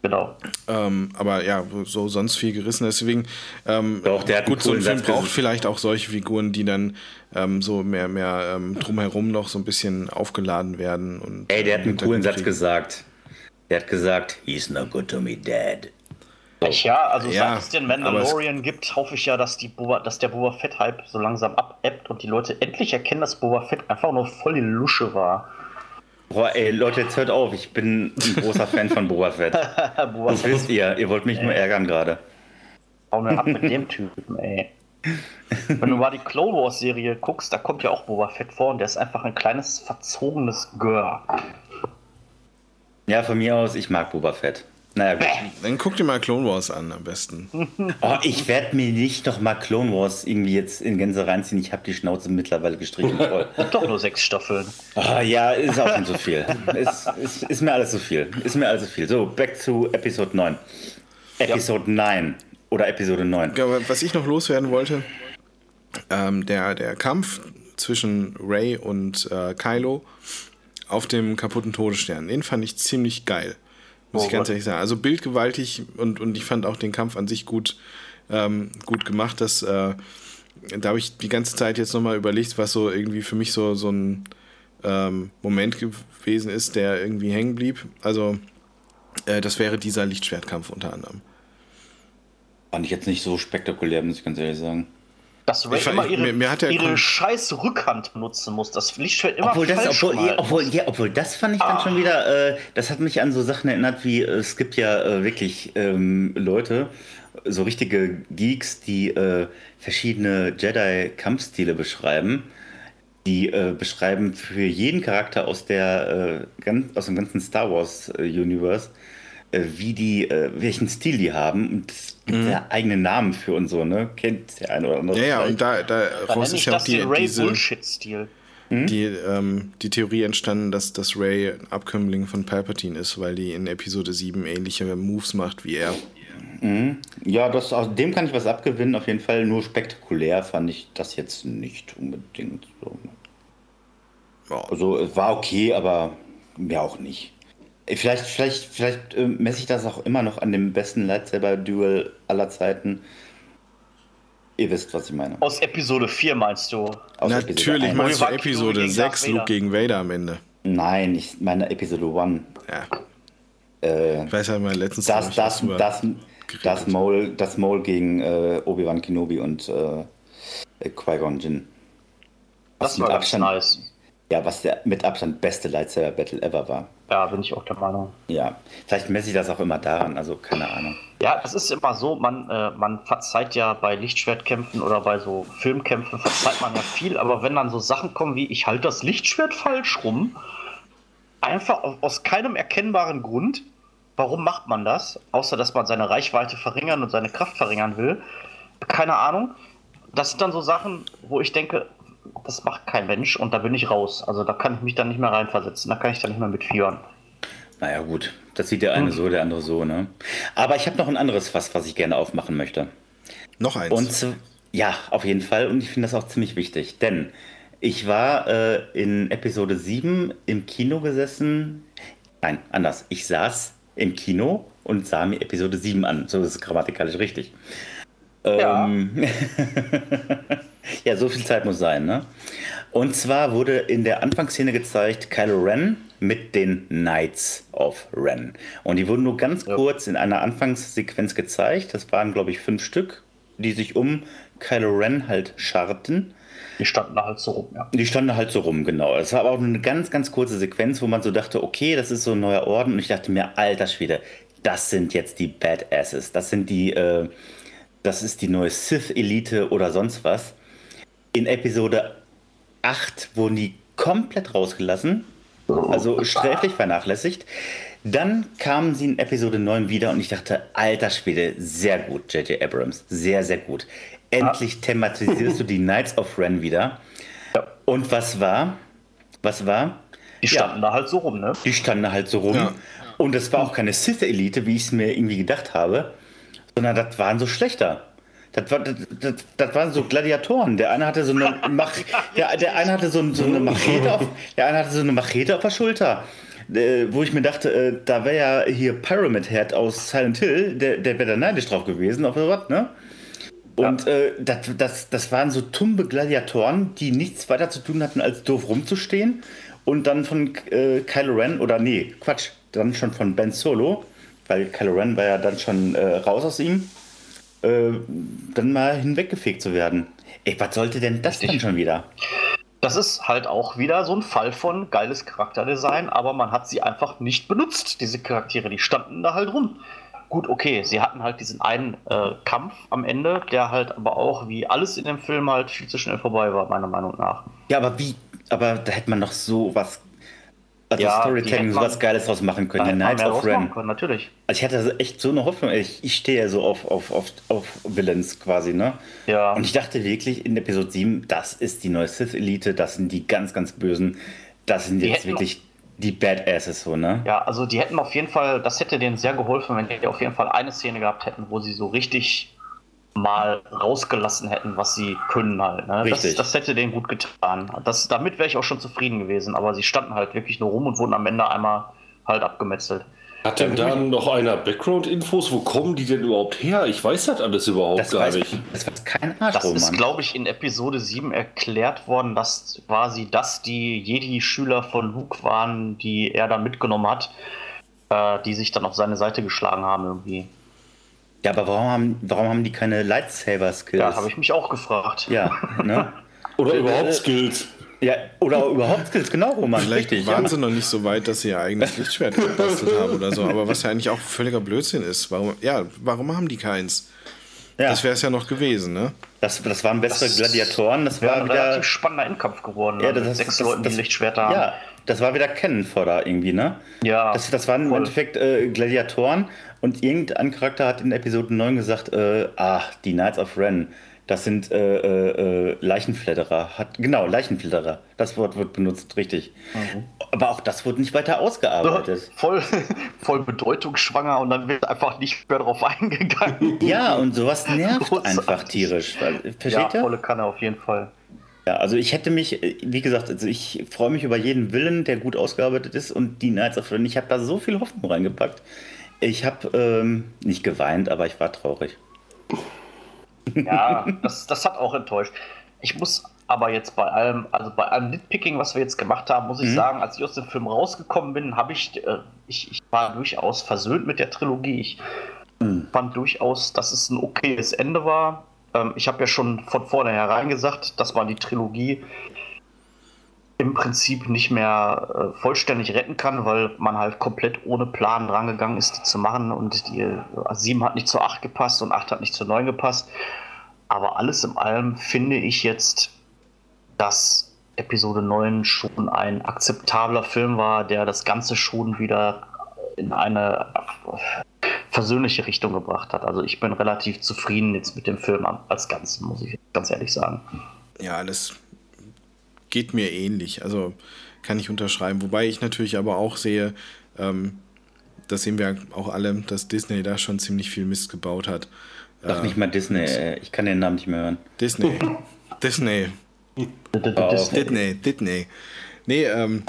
Genau. Ähm, aber ja, so sonst viel gerissen. Deswegen, ähm, Doch, der gut, so ein Film braucht vielleicht auch solche Figuren, die dann ähm, so mehr, mehr ähm, drumherum noch so ein bisschen aufgeladen werden. Und, Ey, der hat einen coolen Satz gesagt. Der hat gesagt, he's no good to me, Dad. Ja, also ja, seit es den Mandalorian gibt, hoffe ich ja, dass, die Boba, dass der Boba Fett-Hype so langsam abebbt und die Leute endlich erkennen, dass Boba Fett einfach nur voll die Lusche war. Boah, ey, Leute, jetzt hört auf, ich bin ein großer Fan von Boba Fett. Boba das wisst ihr, ihr wollt mich ey. nur ärgern gerade. Hau mir ab mit dem Typen, ey. Wenn du mal die Clone Wars Serie guckst, da kommt ja auch Boba Fett vor und der ist einfach ein kleines, verzogenes Gör. Ja, von mir aus, ich mag Boba Fett. Naja, gut. Dann guck dir mal Clone Wars an am besten. Oh, ich werde mir nicht noch mal Clone Wars irgendwie jetzt in Gänse reinziehen. Ich habe die Schnauze mittlerweile gestrichen. Doch nur sechs Staffeln. Oh, ja, ist auch schon so viel. ist, ist, ist, mir alles so viel. Ist mir alles so viel. So, back zu Episode 9. Episode ja. 9 oder Episode 9. Was ich noch loswerden wollte, ähm, der, der Kampf zwischen Ray und äh, Kylo auf dem kaputten Todesstern, den fand ich ziemlich geil. Muss oh, ich ganz ehrlich sagen. Also bildgewaltig und, und ich fand auch den Kampf an sich gut, ähm, gut gemacht. Dass, äh, da habe ich die ganze Zeit jetzt nochmal überlegt, was so irgendwie für mich so, so ein ähm, Moment gewesen ist, der irgendwie hängen blieb. Also äh, das wäre dieser Lichtschwertkampf unter anderem. Fand ich jetzt nicht so spektakulär, muss ich ganz ehrlich sagen dass Ray immer ihre, mir, mir ihre scheiß Rückhand benutzen muss. Das Lichtschwert immer obwohl das, obwohl, ja, obwohl, ja, obwohl, das fand ich ah. dann schon wieder, äh, das hat mich an so Sachen erinnert, wie äh, es gibt ja äh, wirklich ähm, Leute, so richtige Geeks, die äh, verschiedene Jedi-Kampfstile beschreiben. Die äh, beschreiben für jeden Charakter aus, der, äh, ganz, aus dem ganzen Star Wars-Universe wie die, äh, welchen Stil die haben. Und es gibt mhm. ja eigene Namen für und so, ne? Kennt der eine oder andere. Ja, ja, und da, da raus ist ja auch die, diese, Bullshit-Stil. Hm? Die, ähm, die Theorie entstanden, dass, dass Ray ein Abkömmling von Palpatine ist, weil die in Episode 7 ähnliche Moves macht wie er. Mhm. Ja, das, aus dem kann ich was abgewinnen. Auf jeden Fall nur spektakulär fand ich das jetzt nicht unbedingt so. Ja. Also es war okay, aber mehr auch nicht. Vielleicht, vielleicht, vielleicht äh, messe ich das auch immer noch an dem besten Lightsaber-Duel aller Zeiten. Ihr wisst, was ich meine. Aus Episode 4 meinst du? Aus Natürlich meinst du Episode 6, Luke gegen Vader am Ende. Nein, ich meine Episode 1. Ja. Äh, ich weiß ja mal letztens das, das, das, das, Maul, das Maul gegen äh, Obi-Wan Kenobi und äh, Qui-Gon Jinn. Das war Abstand, nice. Ja, was der mit Abstand beste Lightsaber-Battle ever war. Ja, bin ich auch der Meinung. Ja, vielleicht messe ich das auch immer daran, also keine Ahnung. Ja, das ist immer so, man, äh, man verzeiht ja bei Lichtschwertkämpfen oder bei so Filmkämpfen, verzeiht man ja viel, aber wenn dann so Sachen kommen wie, ich halte das Lichtschwert falsch rum, einfach aus keinem erkennbaren Grund, warum macht man das? Außer, dass man seine Reichweite verringern und seine Kraft verringern will. Keine Ahnung. Das sind dann so Sachen, wo ich denke, das macht kein Mensch und da bin ich raus. Also da kann ich mich dann nicht mehr reinversetzen, da kann ich dann nicht mehr mitführen. Naja, gut. Das sieht der eine hm. so, der andere so, ne? Aber ich habe noch ein anderes Fass, was ich gerne aufmachen möchte. Noch eins? Und ja, auf jeden Fall. Und ich finde das auch ziemlich wichtig. Denn ich war äh, in Episode 7 im Kino gesessen. Nein, anders. Ich saß im Kino und sah mir Episode 7 an. So ist es grammatikalisch richtig. Ja. Ähm, ja, so viel Zeit muss sein, ne? Und zwar wurde in der Anfangsszene gezeigt Kylo Ren mit den Knights of Ren. Und die wurden nur ganz ja. kurz in einer Anfangssequenz gezeigt. Das waren, glaube ich, fünf Stück, die sich um Kylo Ren halt scharrten. Die standen da halt so rum, ja. Die standen halt so rum, genau. Es war aber auch nur eine ganz, ganz kurze Sequenz, wo man so dachte, okay, das ist so ein neuer Orden. Und ich dachte mir, alter Schwede, das sind jetzt die Badasses. Das sind die, äh, das ist die neue Sith-Elite oder sonst was. In Episode 8 wurden die komplett rausgelassen. Also sträflich vernachlässigt. Dann kamen sie in Episode 9 wieder und ich dachte, alter Schwede, sehr gut, J.J. Abrams. Sehr, sehr gut. Endlich thematisierst du die Knights of Ren wieder. Ja. Und was war? Was war? Die standen da halt so rum, ne? Die standen da halt so rum. Ja. Und es war auch keine Sith-Elite, wie ich es mir irgendwie gedacht habe, sondern das waren so schlechter. Das, war, das, das, das waren so Gladiatoren. Der eine hatte so eine, Mach, der, der eine hatte so, so eine Machete auf, der eine hatte so eine Machete auf der Schulter. Äh, wo ich mir dachte, äh, da wäre ja hier Pyramid Head aus Silent Hill, der, der wäre da neidisch drauf gewesen, auf was, ne? Und äh, das, das, das waren so tumbe Gladiatoren, die nichts weiter zu tun hatten, als doof rumzustehen. Und dann von äh, Kylo Ren, oder nee, Quatsch, dann schon von Ben Solo, weil Kylo Ren war ja dann schon äh, raus aus ihm, äh, dann mal hinweggefegt zu werden. Ey, was sollte denn das denn schon wieder? Das ist halt auch wieder so ein Fall von geiles Charakterdesign, aber man hat sie einfach nicht benutzt, diese Charaktere. Die standen da halt rum. Gut, okay, sie hatten halt diesen einen äh, Kampf am Ende, der halt aber auch, wie alles in dem Film, halt viel zu schnell vorbei war, meiner Meinung nach. Ja, aber wie, aber da hätte man noch so was, also Ja, Storytelling, hätte so man- was Geiles draus machen können. Hätte man Knights of Ren. können, natürlich. Also ich hatte echt so eine Hoffnung. Ich, ich stehe ja so auf, auf, auf, auf Villains quasi, ne? Ja. Und ich dachte wirklich in Episode 7, das ist die neue Sith-Elite, das sind die ganz, ganz Bösen. Das sind Die jetzt wirklich die Badasses, so, ne? Ja, also die hätten auf jeden Fall, das hätte denen sehr geholfen, wenn die auf jeden Fall eine Szene gehabt hätten, wo sie so richtig mal rausgelassen hätten, was sie können halt. Ne? Richtig. Das, das hätte denen gut getan. Das, damit wäre ich auch schon zufrieden gewesen, aber sie standen halt wirklich nur rum und wurden am Ende einmal halt abgemetzelt. Hat denn da noch einer Background-Infos? Wo kommen die denn überhaupt her? Ich weiß das alles überhaupt Das gar weiß, nicht. das weiß kein Arsch, Das ist, Roman. glaube ich, in Episode 7 erklärt worden, dass quasi das die Jedi-Schüler von Luke waren, die er da mitgenommen hat, äh, die sich dann auf seine Seite geschlagen haben irgendwie. Ja, aber warum haben, warum haben die keine Lightsaber-Skills? Ja, habe ich mich auch gefragt. Ja, ne? Oder Äh, überhaupt Skills. Ja, oder überhaupt Skills, genau, Roman. Vielleicht richtig. waren ja. sie noch nicht so weit, dass sie ihr eigenes Lichtschwert gebastelt haben oder so. Aber was ja eigentlich auch völliger Blödsinn ist. Warum, ja, warum haben die keins? Ja, Das wäre es ja noch gewesen, ne? das, das waren bessere Das Gladiatoren. Das Wäre war ein wieder. relativ spannender Endkampf geworden. Ja, ne, das, mit das, sechs das, Leuten, das, die Lichtschwerter haben. Ja, das war wieder Cannon-Fodder irgendwie, ne? Ja, Das, das waren im voll. Endeffekt äh, Gladiatoren und irgendein Charakter hat in Episode 9 gesagt, äh, ah, die Knights of Ren, das sind äh, äh, äh, Leichenfledderer. Hat, genau, Leichenfledderer. Das Wort wird benutzt, richtig. Mhm. Aber auch das wurde nicht weiter ausgearbeitet. Voll, voll bedeutungsschwanger und dann wird einfach nicht mehr drauf eingegangen. Ja, und sowas nervt Großartig. einfach tierisch. Weil, Ja, versteht ihr? volle Kanne auf jeden Fall. Ja, also ich hätte mich, wie gesagt, also ich freue mich über jeden Willen, der gut ausgearbeitet ist und die Knights of Ren, ich habe da so viel Hoffnung reingepackt. Ich habe ähm, nicht geweint, aber ich war traurig. Ja, das, das hat auch enttäuscht. Ich muss aber jetzt bei allem, also bei allem Nitpicking, was wir jetzt gemacht haben, muss ich Mhm. sagen, als ich aus dem Film rausgekommen bin, habe ich, äh, ich, ich war durchaus versöhnt mit der Trilogie. Ich Mhm. fand durchaus, dass es ein okayes Ende war. Ähm, ich habe ja schon von vornherein gesagt, dass man die Trilogie im Prinzip nicht mehr äh, vollständig retten kann, weil man halt komplett ohne Plan rangegangen ist, die zu machen. Und die äh, 7 hat nicht zu 8 gepasst und 8 hat nicht zu 9 gepasst. Aber alles in allem finde ich jetzt, dass Episode 9 schon ein akzeptabler Film war, der das Ganze schon wieder in eine versöhnliche Richtung gebracht hat. Also ich bin relativ zufrieden jetzt mit dem Film als Ganzen, muss ich ganz ehrlich sagen. Ja, das geht mir ähnlich. Also kann ich unterschreiben. Wobei ich natürlich aber auch sehe, ähm, das sehen wir auch alle, dass Disney da schon ziemlich viel Mist gebaut hat. Sag nicht mal Disney, äh, ich kann den Namen nicht mehr hören. Disney. Disney. Disney. Disney. Nee, ähm,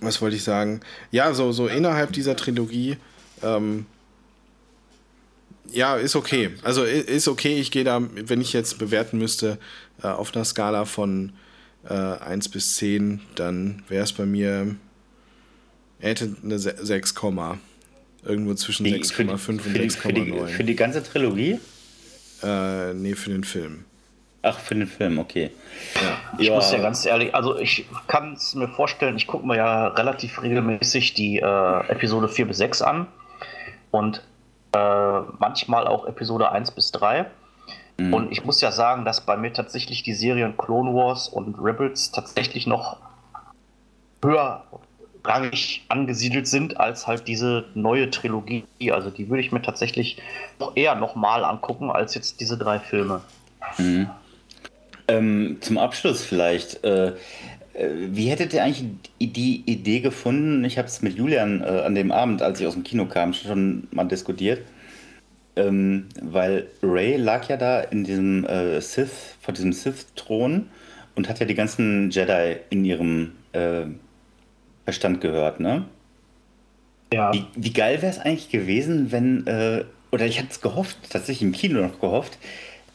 was wollte ich sagen? Ja, so, so innerhalb dieser Trilogie, ähm, ja, ist okay. Also ist okay, ich gehe da, wenn ich jetzt bewerten müsste, äh, auf einer Skala von äh, 1 bis 10, dann wäre es bei mir, er hätte eine Se- 6, Komma. irgendwo zwischen Die- für, die, 6,5 und für, die, für, die, 6,9. für die ganze Trilogie? Äh, nee, für den Film. Ach, für den Film, okay. Ja. Ich ja. muss ja ganz ehrlich, also ich kann es mir vorstellen, ich gucke mir ja relativ regelmäßig die äh, Episode 4 bis 6 an und äh, manchmal auch Episode 1 bis 3. Mhm. Und ich muss ja sagen, dass bei mir tatsächlich die Serien Clone Wars und Rebels tatsächlich noch höher rangig angesiedelt sind als halt diese neue Trilogie. Also die würde ich mir tatsächlich noch eher nochmal angucken als jetzt diese drei Filme. Mhm. Ähm, zum Abschluss vielleicht. Äh, äh, wie hättet ihr eigentlich die Idee gefunden? Ich habe es mit Julian äh, an dem Abend, als ich aus dem Kino kam, schon mal diskutiert. Ähm, weil Ray lag ja da in diesem äh, Sith, vor diesem Sith-Thron und hat ja die ganzen Jedi in ihrem äh, Verstand gehört, ne? Ja. Wie, wie geil wäre es eigentlich gewesen, wenn, äh, oder ich hatte es gehofft, tatsächlich im Kino noch gehofft,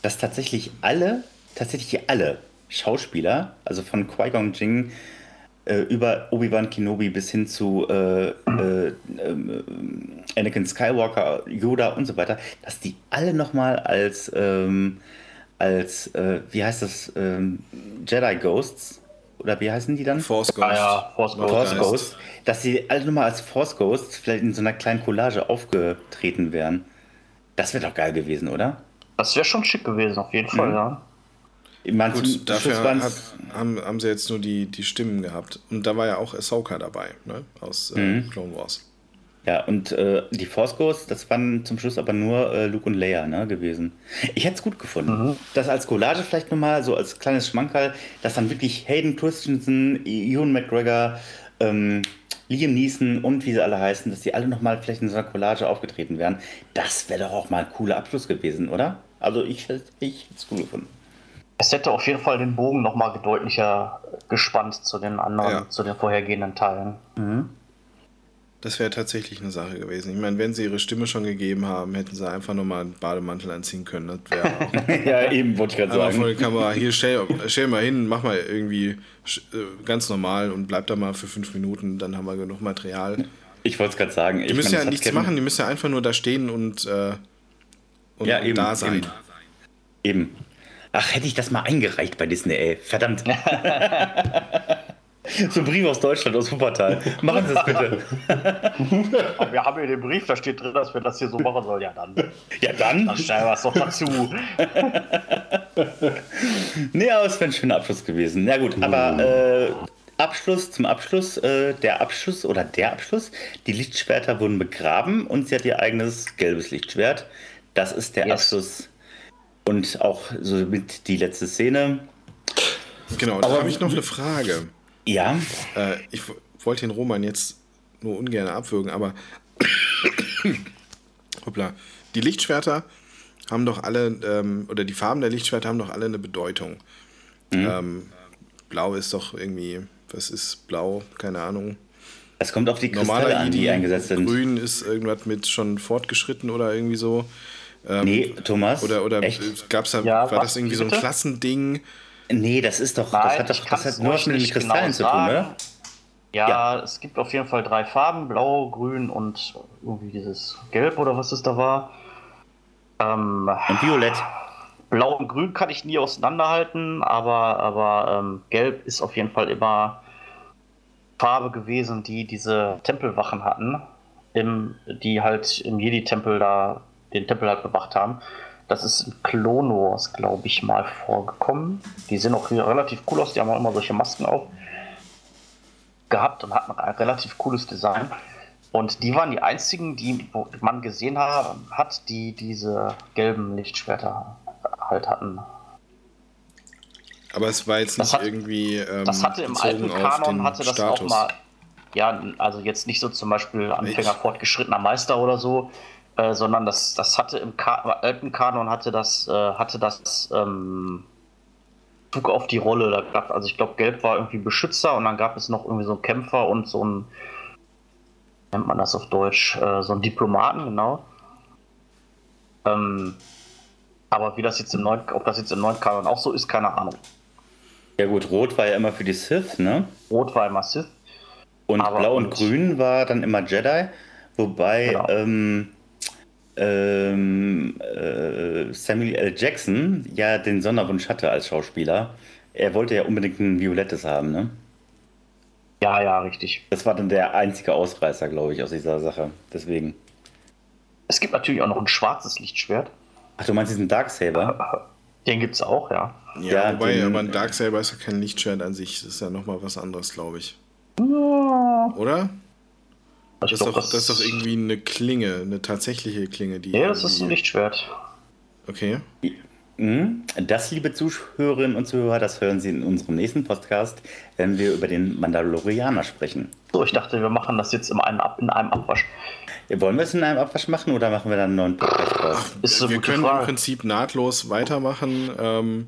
dass tatsächlich alle, tatsächlich alle Schauspieler, also von Qui-Gon Jinn äh, über Obi-Wan Kenobi bis hin zu äh, äh, Anakin Skywalker, Yoda und so weiter, dass die alle nochmal als, ähm, als äh, wie heißt das, ähm, Jedi Ghosts oder wie heißen die dann? Force Ghosts. Ah, ja, Force, Force Ghosts. Ghosts. Dass sie alle nochmal als Force Ghosts vielleicht in so einer kleinen Collage aufgetreten wären. Das wäre doch geil gewesen, oder? Das wäre schon schick gewesen, auf jeden Fall, mhm. ja. Meine, Gut, dafür hat, haben, haben sie jetzt nur die, die Stimmen gehabt. Und da war ja auch Ahsoka dabei, ne? aus äh, mhm. Clone Wars. Ja, und äh, die Force Ghosts, das waren zum Schluss aber nur äh, Luke und Leia ne, gewesen. Ich hätte es gut gefunden. Mhm. Das als Collage vielleicht nochmal, so als kleines Schmankerl, dass dann wirklich Hayden Christensen, Ewan McGregor, ähm, Liam Neeson und wie sie alle heißen, dass die alle nochmal vielleicht in so einer Collage aufgetreten wären. Das wäre doch auch mal ein cooler Abschluss gewesen, oder? Also ich, ich hätte es cool gefunden. Es hätte auf jeden Fall den Bogen nochmal deutlicher gespannt zu den anderen, ja. zu den vorhergehenden Teilen. Mhm. Das wäre tatsächlich eine Sache gewesen. Ich meine, wenn sie ihre Stimme schon gegeben haben, hätten sie einfach nochmal einen Bademantel anziehen können. ja, eben, wollte ich gerade sagen. vor der Kamera, hier, stell, stell mal hin, mach mal irgendwie äh, ganz normal und bleib da mal für fünf Minuten, dann haben wir genug Material. Ich wollte es gerade sagen. Die müssen ja nichts machen, die müssen ja einfach nur da stehen und, äh, und, ja, eben, da sein. Eben. eben. Ach, hätte ich das mal eingereicht bei Disney, ey. Verdammt. so ein Brief aus Deutschland, aus Wuppertal. Machen Sie es bitte. Wir haben hier den Brief, da steht drin, dass wir das hier so machen sollen. Ja, dann. Ja, dann. Dann schreiben wir es doch dazu. nee, aber es wäre ein schöner Abschluss gewesen. Ja, gut, aber äh, Abschluss zum Abschluss. Äh, der Abschluss oder der Abschluss. Die Lichtschwerter wurden begraben und sie hat ihr eigenes gelbes Lichtschwert. Das ist der yes. Abschluss und auch so mit die letzte Szene. Genau, da habe ich noch eine Frage. Ja. Äh, ich wollte den Roman jetzt nur ungern abwürgen, aber hoppla, die Lichtschwerter haben doch alle, ähm, oder die Farben der Lichtschwerter haben doch alle eine Bedeutung. Mhm. Ähm, Blau ist doch irgendwie, was ist blau? Keine Ahnung. Es kommt auf die Kristalle an, die eingesetzt sind. Grün ist irgendwas mit schon fortgeschritten oder irgendwie so. Ähm, nee, Thomas. Oder, oder gab's da, ja, war das irgendwie so ein Klassending? Nee, das ist doch, Nein, das hat doch das hat nur was mit den Kristallen genau zu tun, oder? Ja, ja, es gibt auf jeden Fall drei Farben: Blau, Grün und irgendwie dieses Gelb oder was es da war. Ähm, und Violett. Blau und Grün kann ich nie auseinanderhalten, aber, aber ähm, Gelb ist auf jeden Fall immer Farbe gewesen, die diese Tempelwachen hatten, im, die halt im Jedi-Tempel da den Tempel halt bewacht haben. Das ist in Clone Wars, glaube ich, mal vorgekommen. Die sehen auch relativ cool aus, die haben auch immer solche Masken auf gehabt und hatten ein relativ cooles Design. Und die waren die einzigen, die man gesehen hat, die diese gelben Lichtschwerter halt hatten. Aber es war jetzt nicht hat, irgendwie. Ähm, das hatte im alten Kanon hatte das Status. auch mal. Ja, also jetzt nicht so zum Beispiel Anfänger, fortgeschrittener Meister oder so, äh, sondern das, das hatte im, Ka alten Kanon hatte das, äh, hatte das ähm, Zug auf die Rolle. Da gab, also ich glaube, Gelb war irgendwie Beschützer und dann gab es noch irgendwie so einen Kämpfer und so ein, nennt man das auf Deutsch, äh, so einen Diplomaten, genau. Ähm, aber wie das jetzt im neuen, ob das jetzt im neuen Kanon auch so ist, keine Ahnung. Ja gut, Rot war ja immer für die Sith, ne? Rot war immer Sith. Und Blau und, und Grün war dann immer Jedi. Wobei, genau. ähm, ähm, äh, Samuel L. Jackson ja den Sonderwunsch hatte als Schauspieler. Er wollte ja unbedingt ein violettes haben, ne? Ja, ja, richtig. Das war dann der einzige Ausreißer, glaube ich, aus dieser Sache. Deswegen. Es gibt natürlich auch noch ein schwarzes Lichtschwert. Ach, du meinst diesen Darksaber? Den gibt es auch, ja. Ja, ja wobei, den, aber ein Darksaber ist ja kein Lichtschwert an sich. Das ist ja nochmal was anderes, glaube ich. Oder? Das, ist doch, das ist doch irgendwie eine Klinge, eine tatsächliche Klinge. Die ja, das ist ein Lichtschwert. Okay. Mhm. Das, liebe Zuhörerinnen und Zuhörer, das hören Sie in unserem nächsten Podcast, wenn wir über den Mandalorianer sprechen. So, ich dachte, wir machen das jetzt in einem, in einem Abwasch. Wollen wir es in einem Abwasch machen oder machen wir dann einen neuen Podcast draus? wir können Frage. im Prinzip nahtlos weitermachen. Ähm,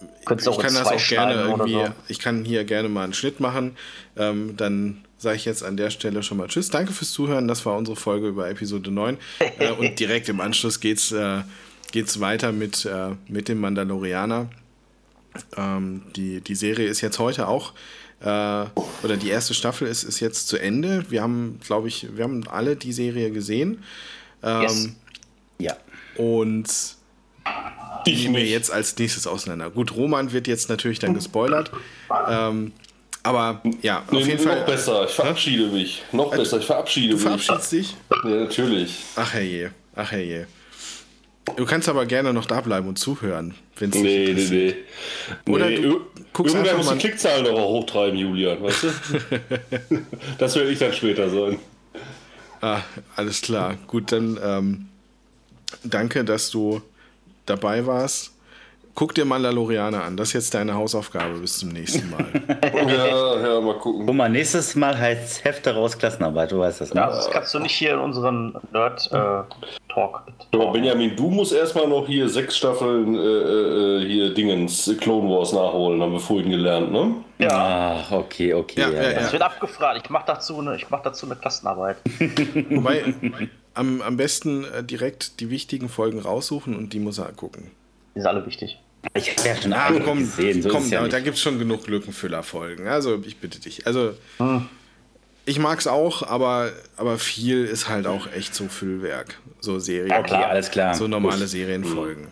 ich kann das auch gerne irgendwie, so. ich kann hier gerne mal einen Schnitt machen. Ähm, dann sage ich jetzt an der Stelle schon mal Tschüss. Danke fürs Zuhören. Das war unsere Folge über Episode 9. äh, und direkt im Anschluss geht's, äh, geht's weiter mit, äh, mit dem Mandalorianer. Ähm, die, die Serie ist jetzt heute auch, äh, oder die erste Staffel ist, ist jetzt zu Ende. Wir haben, glaube ich, wir haben alle die Serie gesehen. Ähm, yes. Ja. Und ich nehmen wir jetzt als nächstes auseinander. Gut, Roman wird jetzt natürlich dann gespoilert. Ähm, aber ja, nee, auf jeden noch Fall. Noch besser, ich verabschiede mich. Noch äh, besser, ich verabschiede du mich. Du verabschiedest dich? Ja, natürlich. Ach herrje, ach herrje. Du kannst aber gerne noch da bleiben und zuhören, wenn es nee, nee, nee, nee. Oder du guckst Irgendwer muss die Klickzahlen noch hochtreiben, Julian, weißt du? das werde ich dann später sein. Ah, alles klar. Gut, dann ähm, danke, dass du dabei warst. Guck dir Mandalorianer an. Das ist jetzt deine Hausaufgabe bis zum nächsten Mal. ja, ja, mal gucken. Guck mal, nächstes Mal heißt Hefte raus Klassenarbeit, du weißt das, ne? Ja, das kannst du nicht hier in unseren Nerd-Talk. Äh, ja, Benjamin, du musst erstmal noch hier sechs Staffeln äh, äh, hier Dingens Clone Wars nachholen, haben wir vorhin gelernt, ne? Ja. Ach, okay, okay. Ja, ja, ja. Das wird abgefragt. Ich mache dazu, eine, mach dazu eine Klassenarbeit. Wobei, am, am besten äh, direkt die wichtigen Folgen raussuchen und die muss er gucken. Die sind alle wichtig. Ich habe ja schon ah, komm, gesehen. So komm, ja da gibt es schon genug Lückenfüllerfolgen. Also ich bitte dich. Also hm. ich mag es auch, aber, aber viel ist halt auch echt so Füllwerk. So Serien. Okay, alles klar. So normale Gut. Serienfolgen.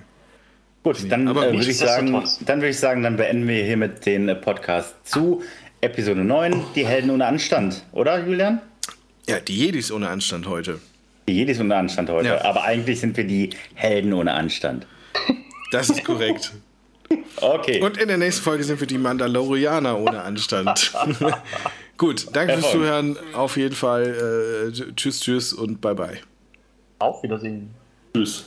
Gut, dann äh, würde ich sagen, dann würde ich sagen, dann beenden wir hiermit den äh, Podcast zu Episode 9, die Helden ohne Anstand, oder Julian? Ja, die Jedis ohne Anstand heute. Die Jedis ohne Anstand heute, ja. aber eigentlich sind wir die Helden ohne Anstand. Das ist korrekt. Okay. Und in der nächsten Folge sind wir die Mandalorianer ohne Anstand. Gut, danke fürs Zuhören. Auf jeden Fall. Äh, tschüss, tschüss und bye bye. Auf Wiedersehen. Tschüss.